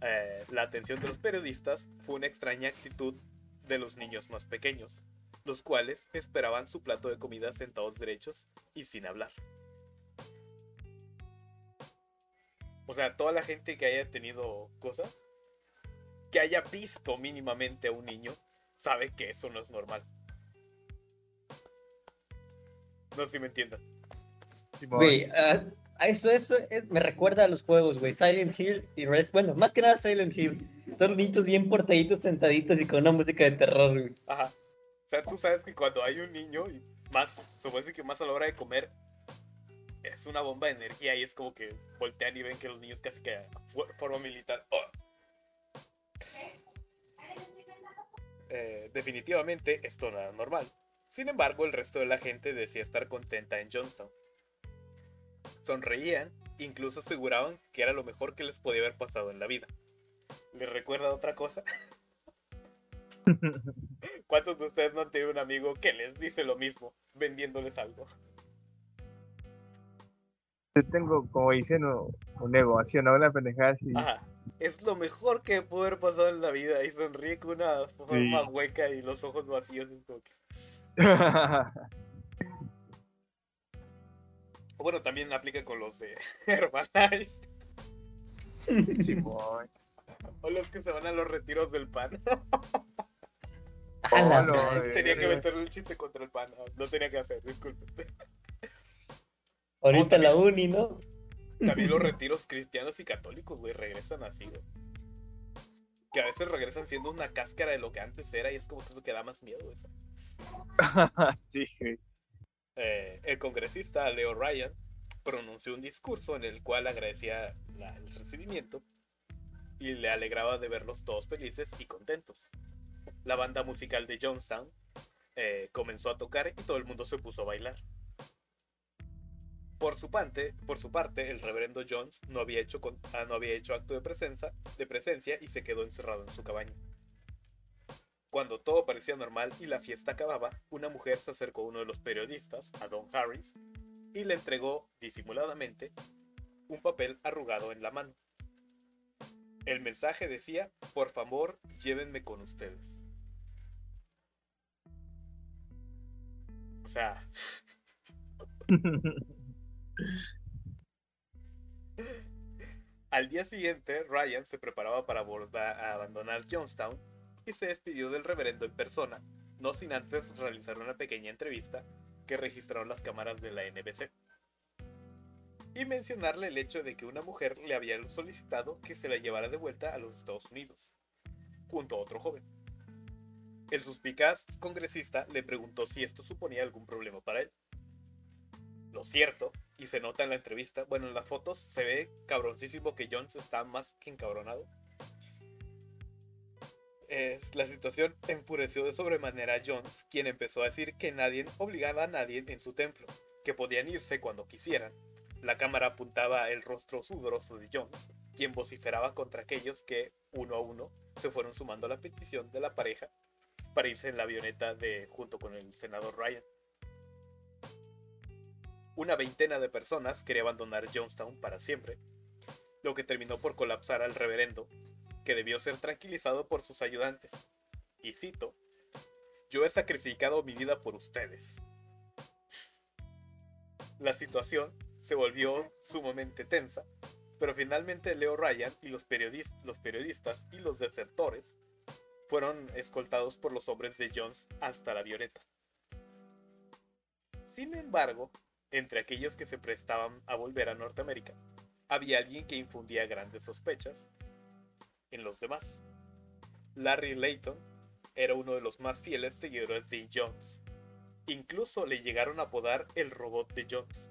eh, la atención de los periodistas fue una extraña actitud de los niños más pequeños, los cuales esperaban su plato de comida sentados derechos y sin hablar. O sea, toda la gente que haya tenido cosas, que haya visto mínimamente a un niño, sabe que eso no es normal. No sé si me entiendan. Güey, a eso, eso es- me recuerda a los juegos, güey. Silent Hill y Res. Bueno, más que nada Silent Hill. Niños bien portaditos, sentaditos y con una música de terror, güey. Ajá. O sea, tú sabes que cuando hay un niño, y más, se puede decir que más a la hora de comer, es una bomba de energía y es como que voltean y ven que los niños casi que forma militar. ¡Oh! Eh, definitivamente esto no era normal. Sin embargo, el resto de la gente decía estar contenta en Johnstown. Sonreían, incluso aseguraban que era lo mejor que les podía haber pasado en la vida. ¿Les recuerda otra cosa? ¿Cuántos de ustedes no han tenido un amigo que les dice lo mismo, vendiéndoles algo? Yo tengo, como dicen, un, negocio, ¿no? Una pendejada así. Ajá. Es lo mejor que pudo haber pasado en la vida. Y sonríe con una forma Sí. hueca y los ojos vacíos. Es como que- Bueno, también aplica con los de Herbalife. O los que se van a los retiros del pan. Oh, tenía que meterle el chiste contra el pan. No, no tenía que hacer, disculpen. Ahorita también. la uni, ¿no? También los retiros cristianos y católicos, güey, regresan así, güey. Que a veces regresan siendo una cáscara de lo que antes era y es como que es lo que da más miedo, eso. Eh, el congresista Leo Ryan pronunció un discurso en el cual agradecía el recibimiento y le alegraba de verlos todos felices y contentos. La banda musical de Jonestown eh, comenzó a tocar y todo el mundo se puso a bailar. Por su, parte, el reverendo Jones no había hecho, ah, acto de presencia y se quedó encerrado en su cabaña. Cuando todo parecía normal y la fiesta acababa, una mujer se acercó a uno de los periodistas, a Don Harris, y le entregó disimuladamente un papel arrugado en la mano. El mensaje decía, por favor, llévenme con ustedes. O sea, al día siguiente, Ryan se preparaba para abordar- abandonar Jonestown y se despidió del reverendo en persona, no sin antes realizar una pequeña entrevista que registraron las cámaras de la NBC. Y mencionarle el hecho de que una mujer le había solicitado que se la llevara de vuelta a los Estados Unidos, junto a otro joven. El suspicaz congresista le preguntó si esto suponía algún problema para él. Lo cierto, y se nota en la entrevista, bueno, en las fotos se ve cabroncísimo que Jones está más que encabronado. La situación enfureció de sobremanera a Jones, quien empezó a decir que nadie obligaba a nadie en su templo, que podían irse cuando quisieran, La cámara apuntaba el rostro sudoroso de Jones, quien vociferaba contra aquellos que, uno a uno, se fueron sumando a la petición de la pareja para irse en la avioneta de junto con el senador Ryan. Una veintena de personas quería abandonar Jonestown para siempre, lo que terminó por colapsar al reverendo, que debió ser tranquilizado por sus ayudantes. Y cito, yo he sacrificado mi vida por ustedes. La situación se volvió sumamente tensa, pero finalmente Leo Ryan y los, los periodistas y los desertores fueron escoltados por los hombres de Jones hasta la avioneta. Sin embargo, entre aquellos que se prestaban a volver a Norteamérica, había alguien que infundía grandes sospechas en los demás. Larry Layton era uno de los más fieles seguidores de Jones. Incluso le llegaron a apodar el robot de Jones.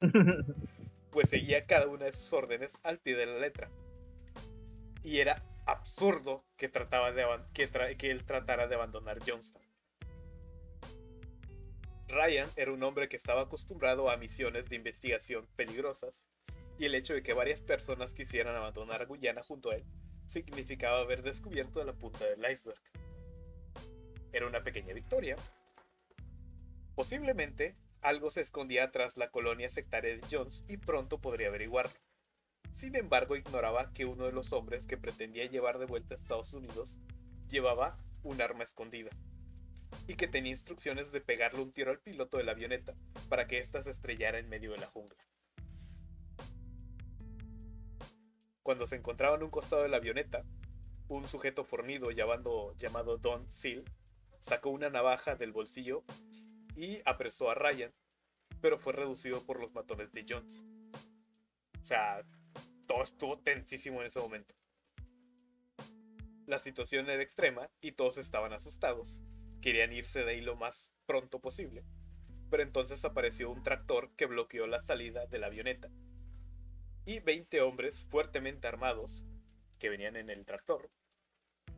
pues seguía cada una de sus órdenes al pie de la letra. Y era absurdo que, trataba de que, que él tratara de abandonar Jonestown. Ryan era un hombre que estaba acostumbrado a misiones de investigación peligrosas, y el hecho de que varias personas quisieran abandonar Guyana junto a él significaba haber descubierto la punta del iceberg. Era una pequeña victoria. Posiblemente algo se escondía tras la colonia sectaria de Jones y pronto podría averiguarlo. Sin embargo, ignoraba que uno de los hombres que pretendía llevar de vuelta a Estados Unidos llevaba un arma escondida y que tenía instrucciones de pegarle un tiro al piloto de la avioneta para que ésta se estrellara en medio de la jungla. Cuando se encontraba en un costado de la avioneta, un sujeto fornido llamado, llamado Don Seal sacó una navaja del bolsillo y apresó a Ryan, pero fue reducido por los matones de Jones. O sea, todo estuvo tensísimo en ese momento. La situación era extrema y todos estaban asustados, Querían irse de ahí lo más pronto posible. Pero entonces apareció un tractor que bloqueó la salida de la avioneta. Y 20 hombres fuertemente armados, que venían en el tractor,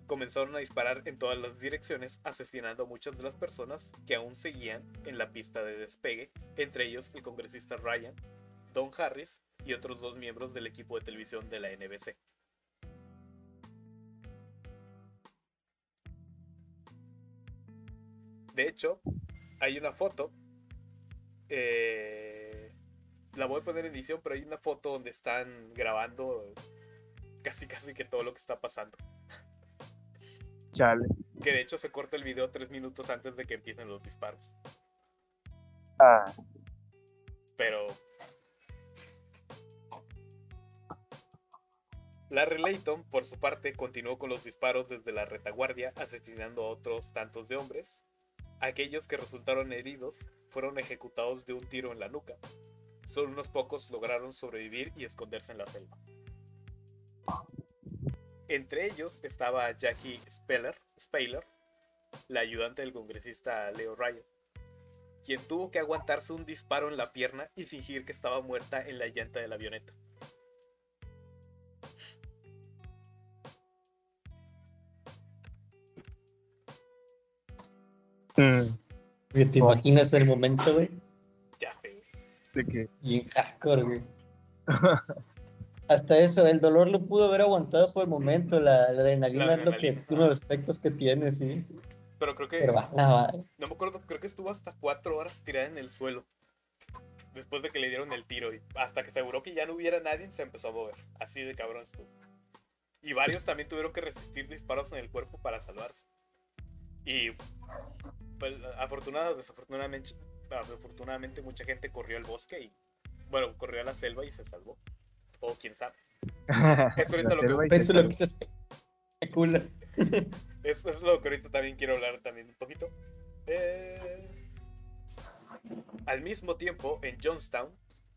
comenzaron a disparar en todas las direcciones, asesinando a muchas de las personas que aún seguían en la pista de despegue, entre ellos el congresista Ryan, Don Harris y otros dos miembros del equipo de televisión de la NBC. De hecho, hay una foto. Eh, la voy a poner en edición, pero hay una foto donde están grabando casi casi que todo lo que está pasando. Chale. Que de hecho se corta el video tres minutos antes de que empiecen los disparos. Ah. Pero. Larry Layton, por su parte, continuó con los disparos desde la retaguardia, asesinando a otros tantos de hombres, Aquellos que resultaron heridos fueron ejecutados de un tiro en la nuca. Solo unos pocos lograron sobrevivir y esconderse en la selva. Entre ellos estaba Jackie Speller, Spaler, la ayudante del congresista Leo Ryan, quien tuvo que aguantarse un disparo en la pierna y fingir que estaba muerta en la llanta de la avioneta. Mm. ¿Te imaginas el momento, güey? ¿De hardcore, güey. Hasta eso, el dolor lo pudo haber aguantado por el momento, la, la adrenalina es lo que, uno de los aspectos que tiene, sí. Pero creo que. Pero va. No me acuerdo, creo que estuvo hasta cuatro horas tirada en el suelo. Después de que le dieron el tiro. Y hasta que aseguró que ya no hubiera nadie, se empezó a mover. Así de cabrón estuvo. Y varios también tuvieron que resistir disparos en el cuerpo para salvarse. Y pues, afortunadamente, desafortunadamente, afortunadamente mucha gente corrió al bosque y, bueno, corrió a la selva y se salvó. O quién sabe. Eso ahorita lo que, eso lo que se especula. Eso, es lo que ahorita también quiero hablar también un poquito. Eh, al mismo tiempo, en Jonestown,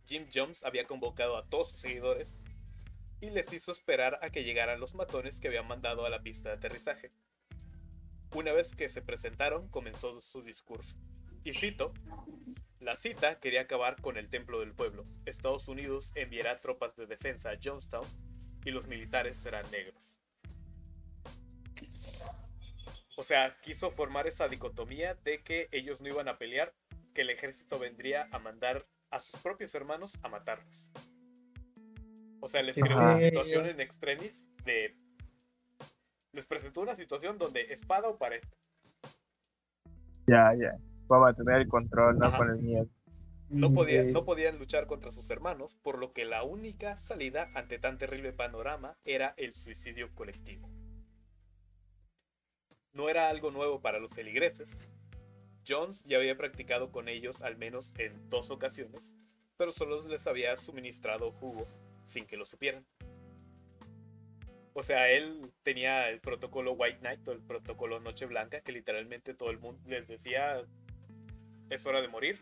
Jim Jones había convocado a todos sus seguidores y les hizo esperar a que llegaran los matones que habían mandado a la pista de aterrizaje. Una vez que se presentaron, comenzó su discurso. Y cito, la cita quería acabar con el templo del pueblo. Estados Unidos enviará tropas de defensa a Jonestown y los militares serán negros. O sea, quiso formar esa dicotomía de que ellos no iban a pelear, que el ejército vendría a mandar a sus propios hermanos a matarlos. O sea, les creó una situación en extremis de... Les presentó una situación donde espada o pared. Ya, ya. Para mantener el control, no Ajá. con el miedo. No no podían luchar contra sus hermanos, por lo que la única salida ante tan terrible panorama era el suicidio colectivo. No era algo nuevo para los feligreses. Jones ya había practicado con ellos al menos en dos ocasiones, pero solo les había suministrado jugo sin que lo supieran. O sea, él tenía el protocolo White Knight o el protocolo Noche Blanca, que literalmente todo el mundo les decía es hora de morir.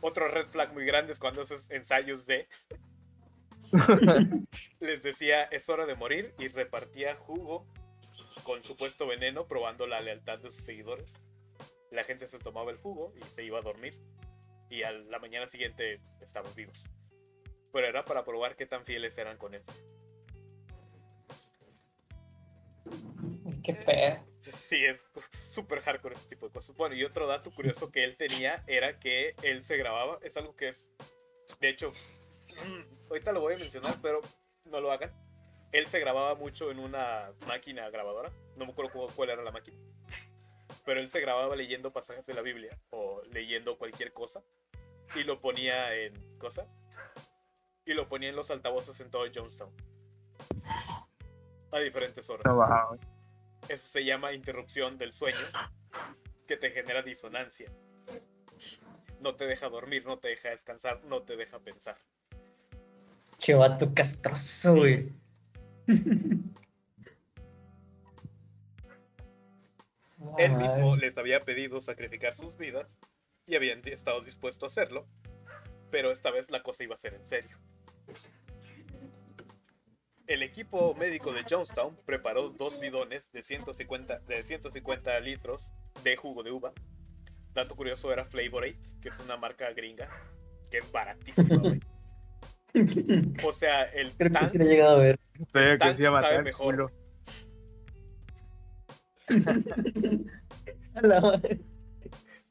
Otro red flag muy grande es cuando haces ensayos de les decía es hora de morir y repartía jugo con supuesto veneno probando la lealtad de sus seguidores. La gente se tomaba el jugo y se iba a dormir y a la mañana siguiente estaban vivos. Pero era para probar qué tan fieles eran con él. Qué Sí, es pues, súper hardcore este tipo de cosas. Bueno, y otro dato curioso que él tenía era que él se grababa. Es algo que es. De hecho, ahorita lo voy a mencionar, pero no lo hagan. Él se grababa mucho en una máquina grabadora. No me acuerdo cuál era la máquina. Pero él se grababa leyendo pasajes de la Biblia o leyendo cualquier cosa. Y lo ponía en. ¿Cosa? Y lo ponía en los altavoces en todo Jonestown. A diferentes horas. No, wow. Eso se llama interrupción del sueño, que te genera disonancia. No te deja dormir, no te deja descansar, no te deja pensar. Che, vato castroso, güey. Él mismo les había pedido sacrificar sus vidas y habían estado dispuestos a hacerlo, pero esta vez la cosa iba a ser en serio. El equipo médico de Jonestown preparó dos bidones de 150, de 150 litros de jugo de uva. Dato curioso era Flavorate, que es una marca gringa, que es baratísima, güey. O sea, el Creo que tank sí lo he llegado a ver. Que Tank llama sabe Tank, mejor.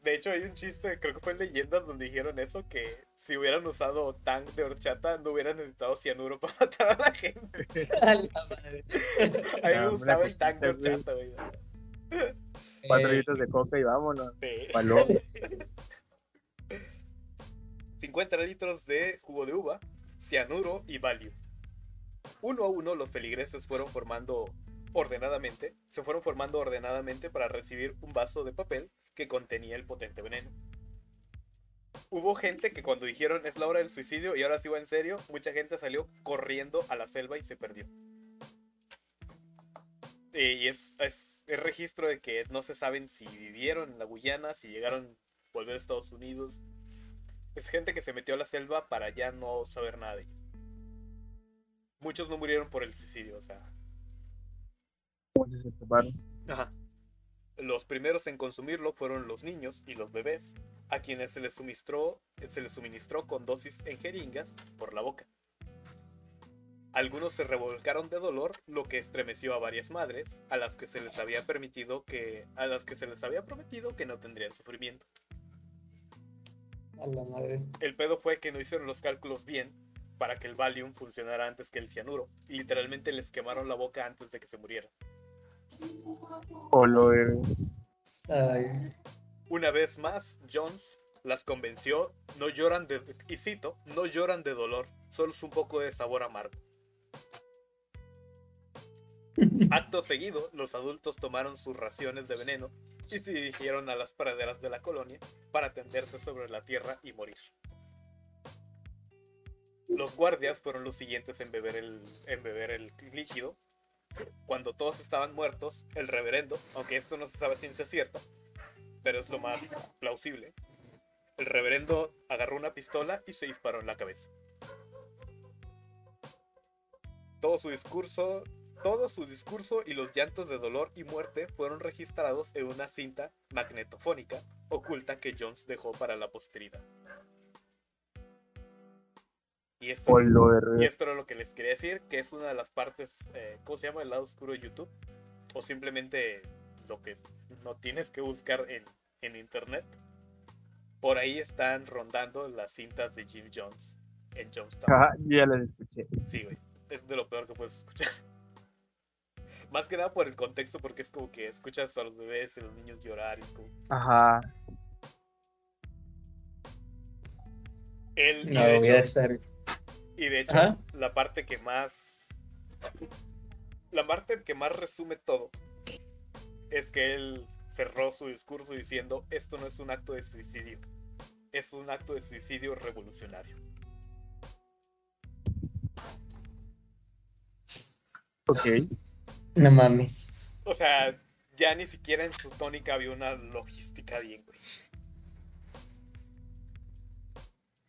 De hecho, hay un chiste, creo que fue en Leyendas, donde dijeron eso, que si hubieran usado tank de horchata, no hubieran necesitado cianuro para matar a la gente. A la madre. A mí me gustaba el tank de horchata, güey. Cuatro Eh, litros de coca y vámonos. Sí. Paló. 50 litros de jugo de uva, cianuro y valio. Uno a uno los feligreses fueron formando ordenadamente, se fueron formando ordenadamente para recibir un vaso de papel que contenía el potente veneno. Hubo gente que cuando dijeron es la hora del suicidio y ahora sí va en serio, mucha gente salió corriendo a la selva y se perdió. Y es, es, es registro de que no se saben si vivieron en la Guyana, si llegaron a volver a Estados Unidos, es gente que se metió a la selva para ya no saber nada de ellos. Muchos no murieron por el suicidio, o sea. Muchos se tomaron. Ajá. Los primeros en consumirlo fueron los niños y los bebés, a quienes se les suministró, se les suministró con dosis en jeringas por la boca. Algunos se revolcaron de dolor, lo que estremeció a varias madres, a las que se les había permitido que, a las que se les había prometido que no tendrían sufrimiento. A la madre. El pedo fue que no hicieron los cálculos bien para que el Valium funcionara antes que el cianuro. Y literalmente les quemaron la boca antes de que se murieran. O lo de. Ay. Una vez más, Jones las convenció, no lloran de, y cito, no lloran de dolor, solo es un poco de sabor amargo. Acto seguido, los adultos tomaron sus raciones de veneno y se dirigieron a las praderas de la colonia para tenderse sobre la tierra y morir. Los guardias fueron los siguientes en beber el, en beber el líquido. Cuando todos estaban muertos, el reverendo, aunque esto no se sabe a ciencia cierta, pero es lo más plausible, el reverendo agarró una pistola y se disparó en la cabeza. Todo su discurso, todo su discurso y los llantos de dolor y muerte fueron registrados en una cinta magnetofónica oculta que Jones dejó para la posteridad. Y esto, y esto era lo que les quería decir, que es una de las partes, eh, ¿cómo se llama? El lado oscuro de YouTube. O simplemente lo que no tienes que buscar en, en internet. por ahí están rondando las cintas de Jim Jones en Jonestown. Ajá, yo ya las escuché. Sí, güey. Es de lo peor que puedes escuchar. Más que nada por el contexto, porque es como que escuchas a los bebés y los niños llorar y es como... Ajá. Él, y, No, voy a estar. Y de hecho, Ajá. la parte que más... La parte que más resume todo es que él cerró su discurso diciendo, esto no es un acto de suicidio, es un acto de suicidio revolucionario. Ok. No mames. O sea, ya ni siquiera en su tónica había una logística bien, güey.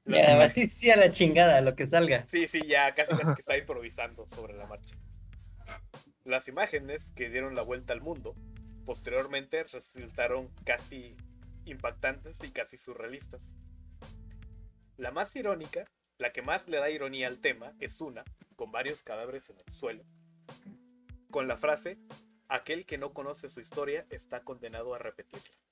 Ya, así sí a la chingada, lo que salga. Sí, sí, ya casi casi que está improvisando sobre la marcha. Las imágenes que dieron la vuelta al mundo posteriormente resultaron casi impactantes y casi surrealistas. La más irónica, la que más le da ironía al tema, es una con varios cadáveres en el suelo, con la frase, aquel que no conoce su historia está condenado a repetirla.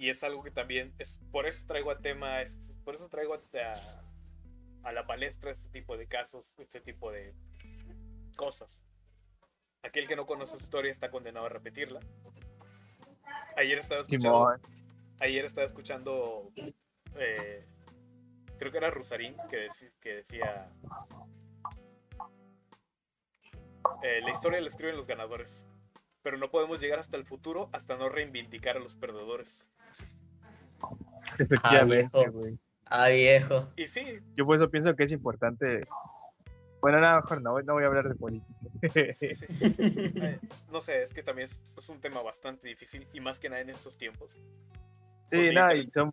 Y es algo que también es por eso traigo a tema, es- por eso traigo a, la palestra este tipo de casos, este tipo de cosas. Aquel que no conoce su historia está condenado a repetirla. Ayer estaba escuchando, ayer estaba escuchando, eh, creo que era Rusarín que decía, eh, la historia la escriben los ganadores, pero no podemos llegar hasta el futuro hasta no reivindicar a los perdedores. Efectivamente, viejo. güey. Ah, viejo. Y sí, Yo por eso pienso que es importante. Bueno, no, mejor no, no voy a hablar de política. sí, sí. No sé, es que también es, es un tema bastante difícil y más que nada en estos tiempos. Sí, inter- y son.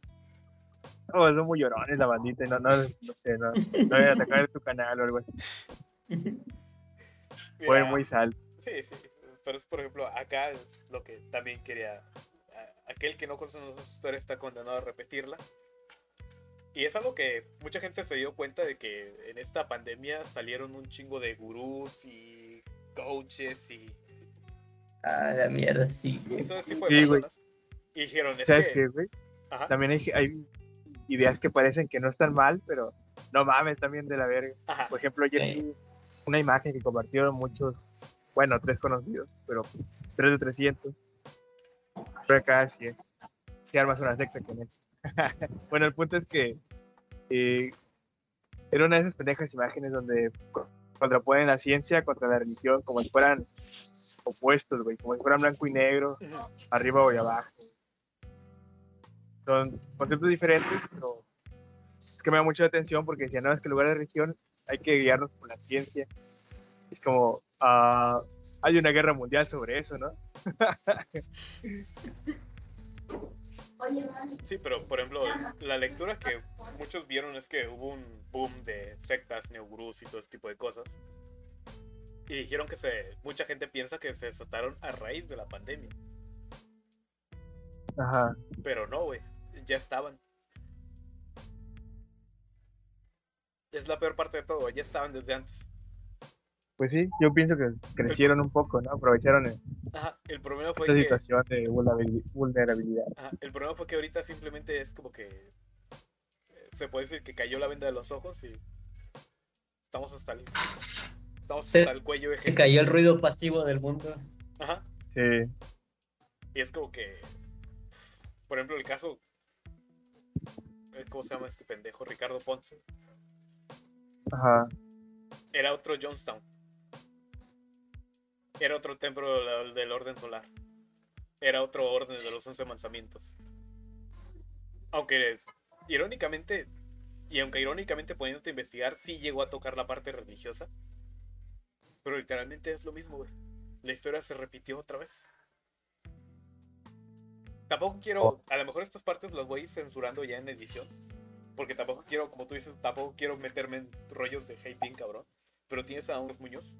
Oh, son muy llorones la bandita, y no, no, no sé, no, no voy a atacar tu canal o algo así. Fue muy sal. Sí, sí. Pero es, por ejemplo, acá es lo que también quería. Aquel que no conoce nuestra historia está condenado a repetirla. Y es algo que mucha gente se dio cuenta de que en esta pandemia salieron un chingo de gurús y coaches y Ah, la mierda, sí. de Sí, güey. personas. Y dijeron, es ¿Sabes que. qué, güey? Ajá, También hay, hay ideas que parecen que no están mal, pero no mames, también de la verga. ajá. Por ejemplo, ayer Sí. vi una imagen que compartieron muchos, bueno, tres conocidos, pero tres de 300. Pero acá sí, si armas una secta con él. bueno, el punto es que eh, era una de esas pendejas imágenes donde co- contraponen la ciencia contra la religión como si fueran opuestos, güey, como si fueran blanco y negro, arriba o abajo. Son conceptos diferentes, pero es que me da mucha atención porque decían, no, es que en lugar de religión hay que guiarnos por la ciencia. Es como, ah, hay una guerra mundial sobre eso, ¿no? Sí, pero por ejemplo, la lectura que muchos vieron es que hubo un boom de sectas, neogurús y todo ese tipo de cosas. Y dijeron que se, mucha gente piensa que se desataron a raíz de la pandemia. Ajá. Pero no, güey, ya estaban. Es la peor parte de todo, ya estaban desde antes. Pues sí, yo pienso que crecieron un poco, ¿no? Aprovecharon Ajá, el problema fue esta que... situación de vulnerabil- vulnerabilidad. Ajá, el problema fue que ahorita simplemente es como que... eh, Se puede decir que cayó la venda de los ojos y... Estamos hasta el... Estamos Se- hasta el cuello de Se gente. cayó el ruido pasivo del mundo. Ajá. Sí, Y es como que, por ejemplo, el caso, eh, ¿cómo se llama este pendejo? Ricardo Ponce. ajá. Era otro Jonestown. Era otro templo del, orden solar. Era otro orden de los once mandamientos. Aunque, irónicamente, y aunque irónicamente poniéndote a investigar, sí llegó a tocar la parte religiosa. Pero literalmente es lo mismo, güey. La historia se repitió otra vez. Tampoco quiero, Oh. a lo mejor estas partes las voy censurando ya en edición. Porque tampoco quiero, como tú dices, tampoco quiero meterme en rollos de hyping, cabrón. Pero tienes a unos muños,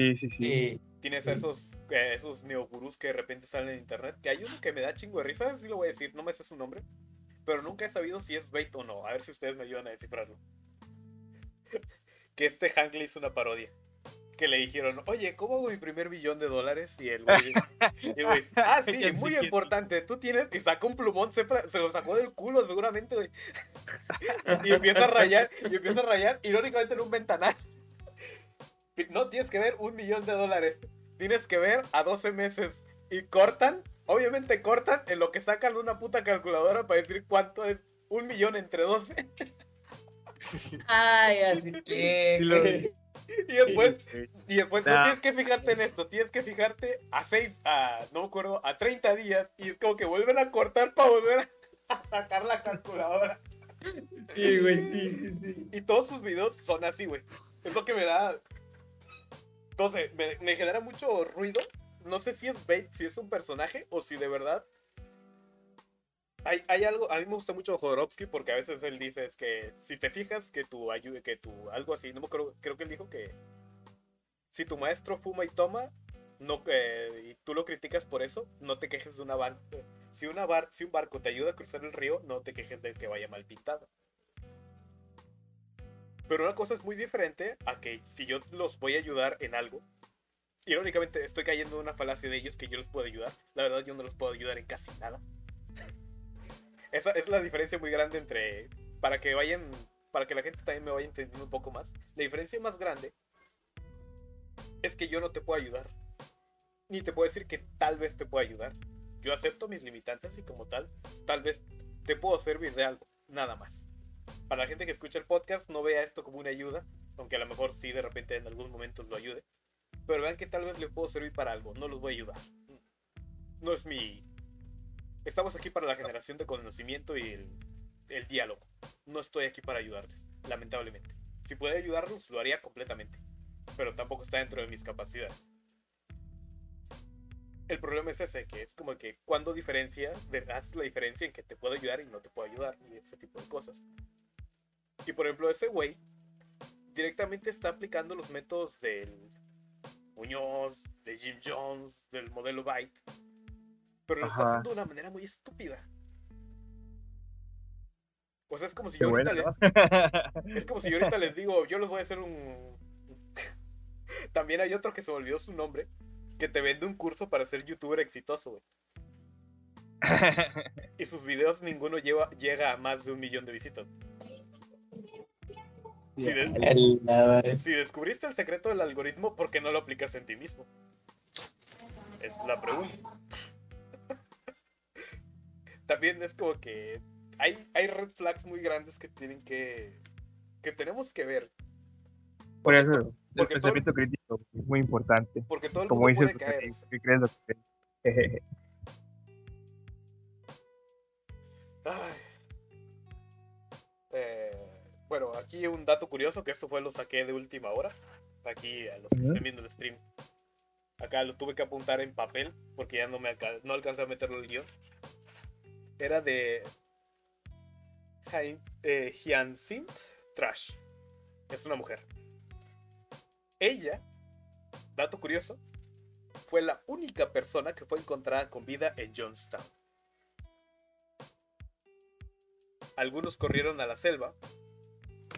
Sí, sí, sí. Sí. tienes a esos, eh, esos neogurús que de repente salen en internet. Que hay uno que me da chingo de risa, sí lo voy a decir, no me sé su nombre. Pero nunca he sabido si es bait o no. A ver si ustedes me ayudan a descifrarlo. que este Hangley hizo una parodia. que le dijeron, oye, ¿cómo hago mi primer billón de dólares? Y el güey, y el güey, ah, sí, muy importante, tú tienes, y sacó un plumón, se, se lo sacó del culo seguramente, güey. Y empieza a rayar, y empieza a rayar, irónicamente en un ventanal. No, tienes que ver un millón de dólares, tienes que ver a 12 meses. Y cortan, obviamente cortan en lo que sacan una puta calculadora para decir cuánto es un millón entre 12. Ay, así que. Y después. Y después no tienes que fijarte en esto, tienes que fijarte a 6, a, no me acuerdo, a 30 días. Y es como que vuelven a cortar para volver a sacar la calculadora. Sí, güey, sí, sí, sí. Y todos sus videos son así, güey. Es lo que me da... Entonces, me, genera mucho ruido. No sé si es bait, si es un personaje o si de verdad... Hay, algo, a mí me gusta mucho Jodorowsky porque a veces él dice es que si te fijas que tu ayuda, que tu algo así, no me acuerdo, creo que él dijo que si tu maestro fuma y toma, no, eh, y tú lo criticas por eso, no te quejes de una barca. Si, una bar, si un barco te ayuda a cruzar el río, no te quejes de que vaya mal pintado. Pero una cosa es muy diferente a que si yo los voy a ayudar en algo, irónicamente estoy cayendo en una falacia de ellos que yo los puedo ayudar. La verdad yo no los puedo ayudar en casi nada. Esa es la diferencia muy grande entre, para que vayan, para que la gente también me vaya entendiendo un poco más. La diferencia más grande es que yo no te puedo ayudar. Ni te puedo decir que tal vez te pueda ayudar. Yo acepto mis limitantes y como tal, tal vez te puedo servir de algo, nada más. Para la gente que escucha el podcast, no vea esto como una ayuda, aunque a lo mejor sí de repente en algunos momentos lo ayude. Pero vean que tal vez le puedo servir para algo, no los voy a ayudar. No es mi... Estamos aquí para la generación de conocimiento y el, el diálogo. No estoy aquí para ayudarles, lamentablemente. Si puede ayudarlos, lo haría completamente. Pero tampoco está dentro de mis capacidades. El problema es ese, que es como que cuando diferencia, haz la diferencia en que te puedo ayudar y no te puedo ayudar, y ese tipo de cosas. Y por ejemplo, ese güey directamente está aplicando los métodos del Muñoz, de Jim Jones, del modelo Byte, pero lo está haciendo de una manera muy estúpida. O sea, es como si Qué yo ahorita bueno, le- ¿no? es como si yo ahorita les digo, yo les voy a hacer un. También hay otro que se me olvidó su nombre, que te vende un curso para ser youtuber exitoso, güey. Y sus videos ninguno lleva, llega a más de un millón de visitas. Si, de- El- la- si descubriste el secreto del algoritmo, ¿por qué no lo aplicas en ti mismo? Es la pregunta. También es como que hay, hay red flags muy grandes que tienen que. que tenemos que ver. Por eso, el porque todo- pensamiento crítico es muy importante. Porque todo el Como mundo dices, puede caer. que crees lo que. Ay. Bueno, aquí un dato curioso, que esto fue lo saqué de última hora. Aquí a los que estén viendo el stream. Acá lo tuve que apuntar en papel porque ya no me alca- no alcancé a meterlo en el guion. Era de eh, Trash. Es una mujer. Ella, dato curioso, fue la única persona que fue encontrada con vida en Johnstown. Algunos corrieron a la selva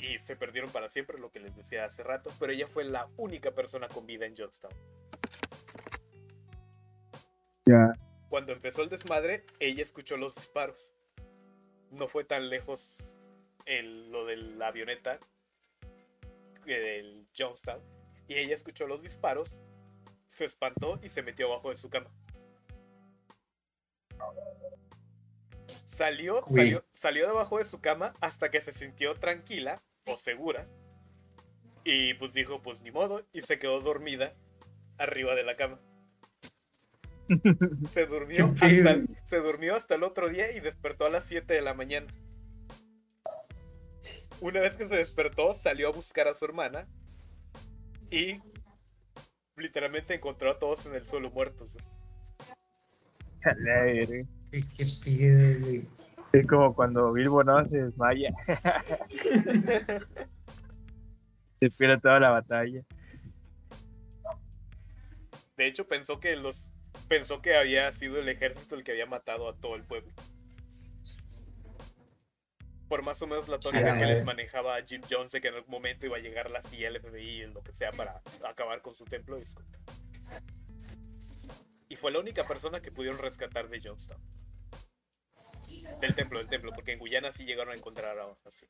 y se perdieron para siempre, lo que les decía hace rato, pero ella fue la única persona con vida en Johnstown. Ya. Cuando empezó el desmadre, ella escuchó los disparos. No fue tan lejos el- lo de la avioneta que del Johnstown. Y ella escuchó los disparos, se espantó y se metió abajo de su cama. Salió, salió, salió debajo de su cama hasta que se sintió tranquila o segura. Y pues dijo, pues ni modo, y se quedó dormida arriba de la cama. Se durmió, hasta, pedo. se durmió hasta el otro día y despertó a las 7 de la mañana. Una vez que se despertó, salió a buscar a su hermana y literalmente encontró a todos en el suelo muertos. Qué. Es como cuando Bilbo no se desmaya. se pierde toda la batalla. De hecho, pensó que los pensó que había sido el ejército el que había matado a todo el pueblo. por más o menos la tónica que les manejaba a Jim Jones de que en algún momento iba a llegar la CIA, el FBI, lo que sea para acabar con su templo. Y fue la única persona que pudieron rescatar de Jonestown. Del templo, del templo, porque en Guyana sí llegaron a encontrar a así.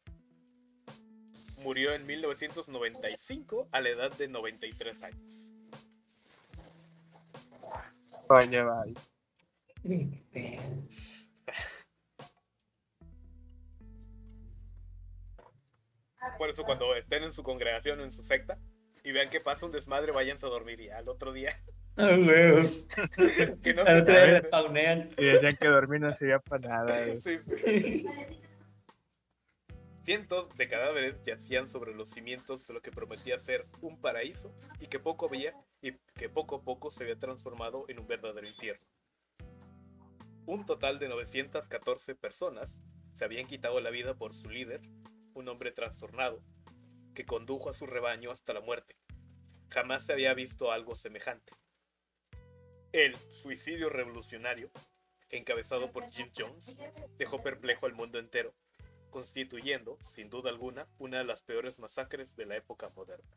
Murió en 1995 a la edad de 93 años. Vaya, vaya. Por eso cuando estén en su congregación o en su secta y vean que pasa un desmadre, váyanse a dormir y al otro día. Ah, huevo. que no Al se otro día pase. respawnean. Y decían que dormir no servía para nada. Sí, sí. Cientos de cadáveres yacían sobre los cimientos de lo que prometía ser un paraíso y que poco había y que poco a poco se había transformado en un verdadero infierno. Un total de 914 personas se habían quitado la vida por su líder, un hombre trastornado, que condujo a su rebaño hasta la muerte. Jamás se había visto algo semejante. El suicidio revolucionario, encabezado por Jim Jones, dejó perplejo al mundo entero, constituyendo, sin duda alguna, una de las peores masacres de la época moderna.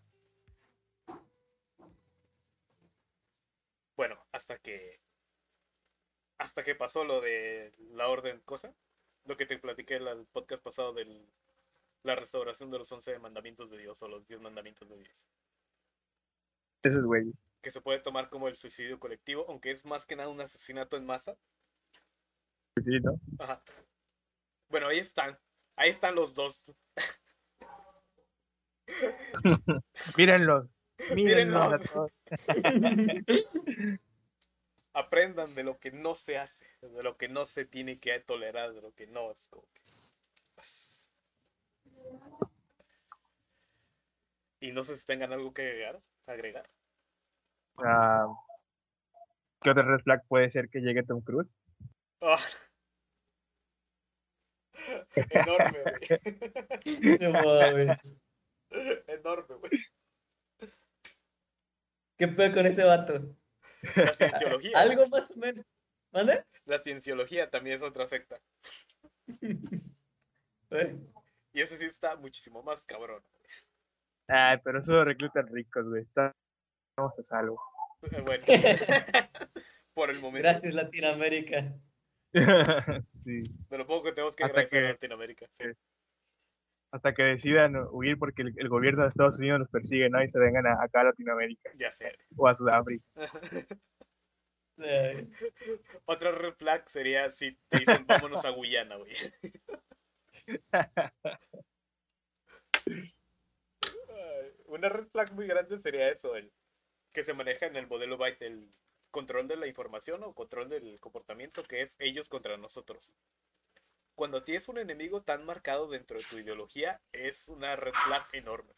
Bueno, hasta que. Hasta que pasó lo de la orden cosa. Lo que te platiqué en el podcast pasado de la restauración de los 11 mandamientos de Dios o los 10 mandamientos de Dios. Esos güey. Que se puede tomar como el suicidio colectivo, aunque es más que nada un asesinato en masa. Sí, ¿no? Ajá. Bueno, ahí están. Ahí están los dos. Mírenlos. Mírenlos a Mírenlos. todos. aprendan de lo que no se hace, de lo que no se tiene que tolerar, de lo que no es como que. Y no sé si tengan algo que agregar. agregar. ¿Qué otro red flag puede ser que llegue Tom Cruise? Ah. Enorme, güey. No mames. Enorme, güey. ¿Qué pedo con ese vato? La cienciología. Algo más o menos. ¿Mande? La cienciología también es otra secta. Eh, Y ese sí está muchísimo más cabrón. Ay, pero eso reclutan ricos, güey. Estamos a salvo. Bueno, por el momento. Gracias, Latinoamérica. sí. De lo poco que tenemos que Hasta agradecer que- a Latinoamérica. sí. Hasta que decidan huir porque el, el gobierno de Estados Unidos los persigue, ¿no? Y se vengan a- acá a Latinoamérica Ya sé. o a Sudáfrica. Eh, Otra red flag sería si te dicen vámonos a Guyana, güey. Una red flag muy grande sería eso, el que se maneja en el modelo Byte, el control de la información o control del comportamiento, que es ellos contra nosotros. Cuando tienes un enemigo tan marcado dentro de tu ideología, es una red flag enorme.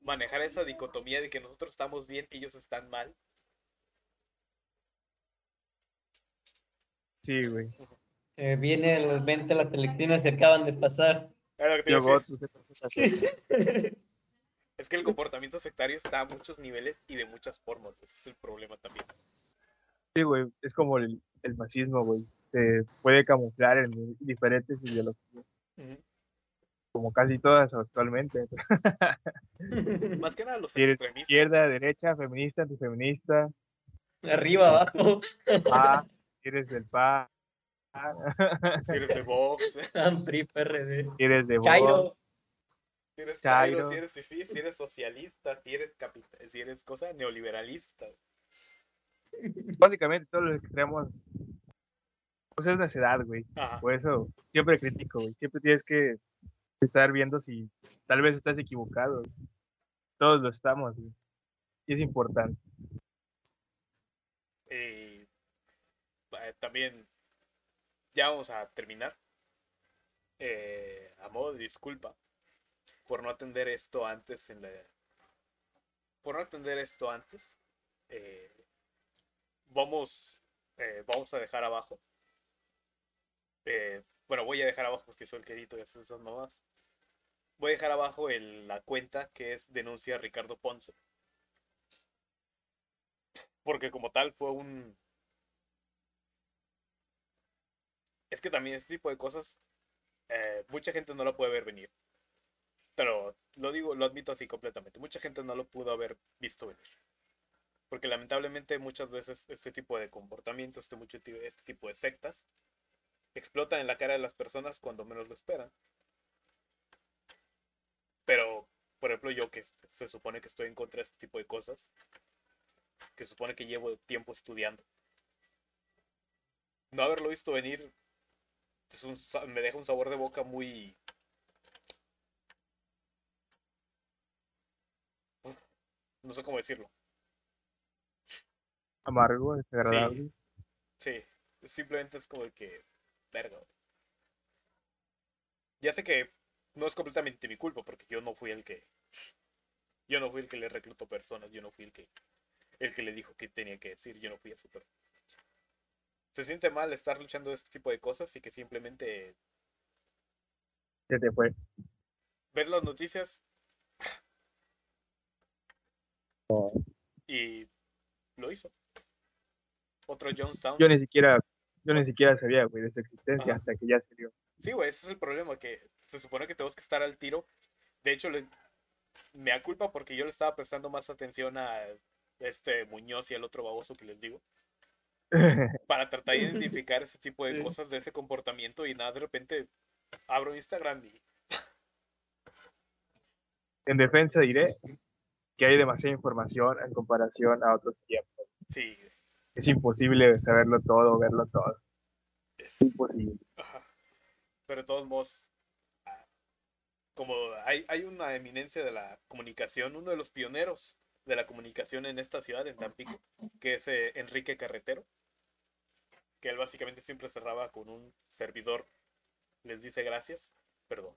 Manejar esa dicotomía de que nosotros estamos bien, ellos están mal, Sí, güey. eh, viene 20 las elecciones que acaban de pasar. Lo que te iba a Yo decir. voto. Es que el comportamiento sectario está a muchos niveles y de muchas formas. Ese es el problema también. Sí, güey. Es como el, el fascismo, güey. Se puede camuflar en diferentes ideologías, como casi todas actualmente. Más que nada los extremistas. izquierda, derecha, feminista, antifeminista, Arriba, abajo. Si eres del PA, Si eres de Vox, PAN, PRI, PRD. si eres de Vox, Chairo. Si eres chairo, Chairo. si eres fifí, si eres socialista, si eres capita- si eres cosa neoliberalista. básicamente todos los extremos. Pues es necedad, güey. Ajá. Por eso siempre critico, güey. Siempre tienes que estar viendo si tal vez estás equivocado. Todos lo estamos, güey. Y es importante. Eh, también ya vamos a terminar. Eh, a modo de disculpa por no atender esto antes en la por no atender esto antes. eh, vamos eh, vamos a dejar abajo. eh, bueno, voy a dejar abajo porque soy el que edito y hace esas mamás. Voy a dejar abajo el- la cuenta que es denuncia Ricardo Ponce. Porque como tal fue un... Es que también este tipo de cosas mucha gente no lo puede ver venir. Pero lo digo, lo admito así completamente. Mucha gente no lo pudo haber visto venir. Porque lamentablemente muchas veces este tipo de comportamientos, este, mucho, este tipo de sectas, explotan en la cara de las personas cuando menos lo esperan. Pero, por ejemplo, yo que se supone que estoy en contra de este tipo de cosas, que se supone que llevo tiempo estudiando, no haberlo visto venir me deja un sabor de boca muy... No sé cómo decirlo. Amargo, desagradable. Sí, simplemente es como que... Verga. Ya sé que no es completamente mi culpa porque yo no fui el que... Yo no fui el que le reclutó personas, yo no fui el que... El que le dijo que tenía que decir, yo no fui a super se siente mal estar luchando este tipo de cosas y que simplemente. Se te fue. Ver las noticias. Y lo hizo. Otro Jonestown. Yo ni siquiera, yo ni siquiera sabía, güey, de su existencia hasta que ya salió. Sí, güey, ese es el problema, que se supone que tenemos que estar al tiro. De hecho, me da culpa porque yo le estaba prestando más atención a este Muñoz y al otro baboso que les digo. para tratar de identificar ese tipo de cosas, de ese comportamiento y nada, de repente abro Instagram y... En defensa diré que hay demasiada información en comparación a otros tiempos. Sí. Es imposible saberlo todo, verlo todo. Es imposible. Pero de todos modos, como hay, hay una eminencia de la comunicación, uno de los pioneros de la comunicación en esta ciudad, en Tampico, que es eh, Enrique Carretero que él básicamente siempre cerraba con un servidor, les dice gracias, perdón,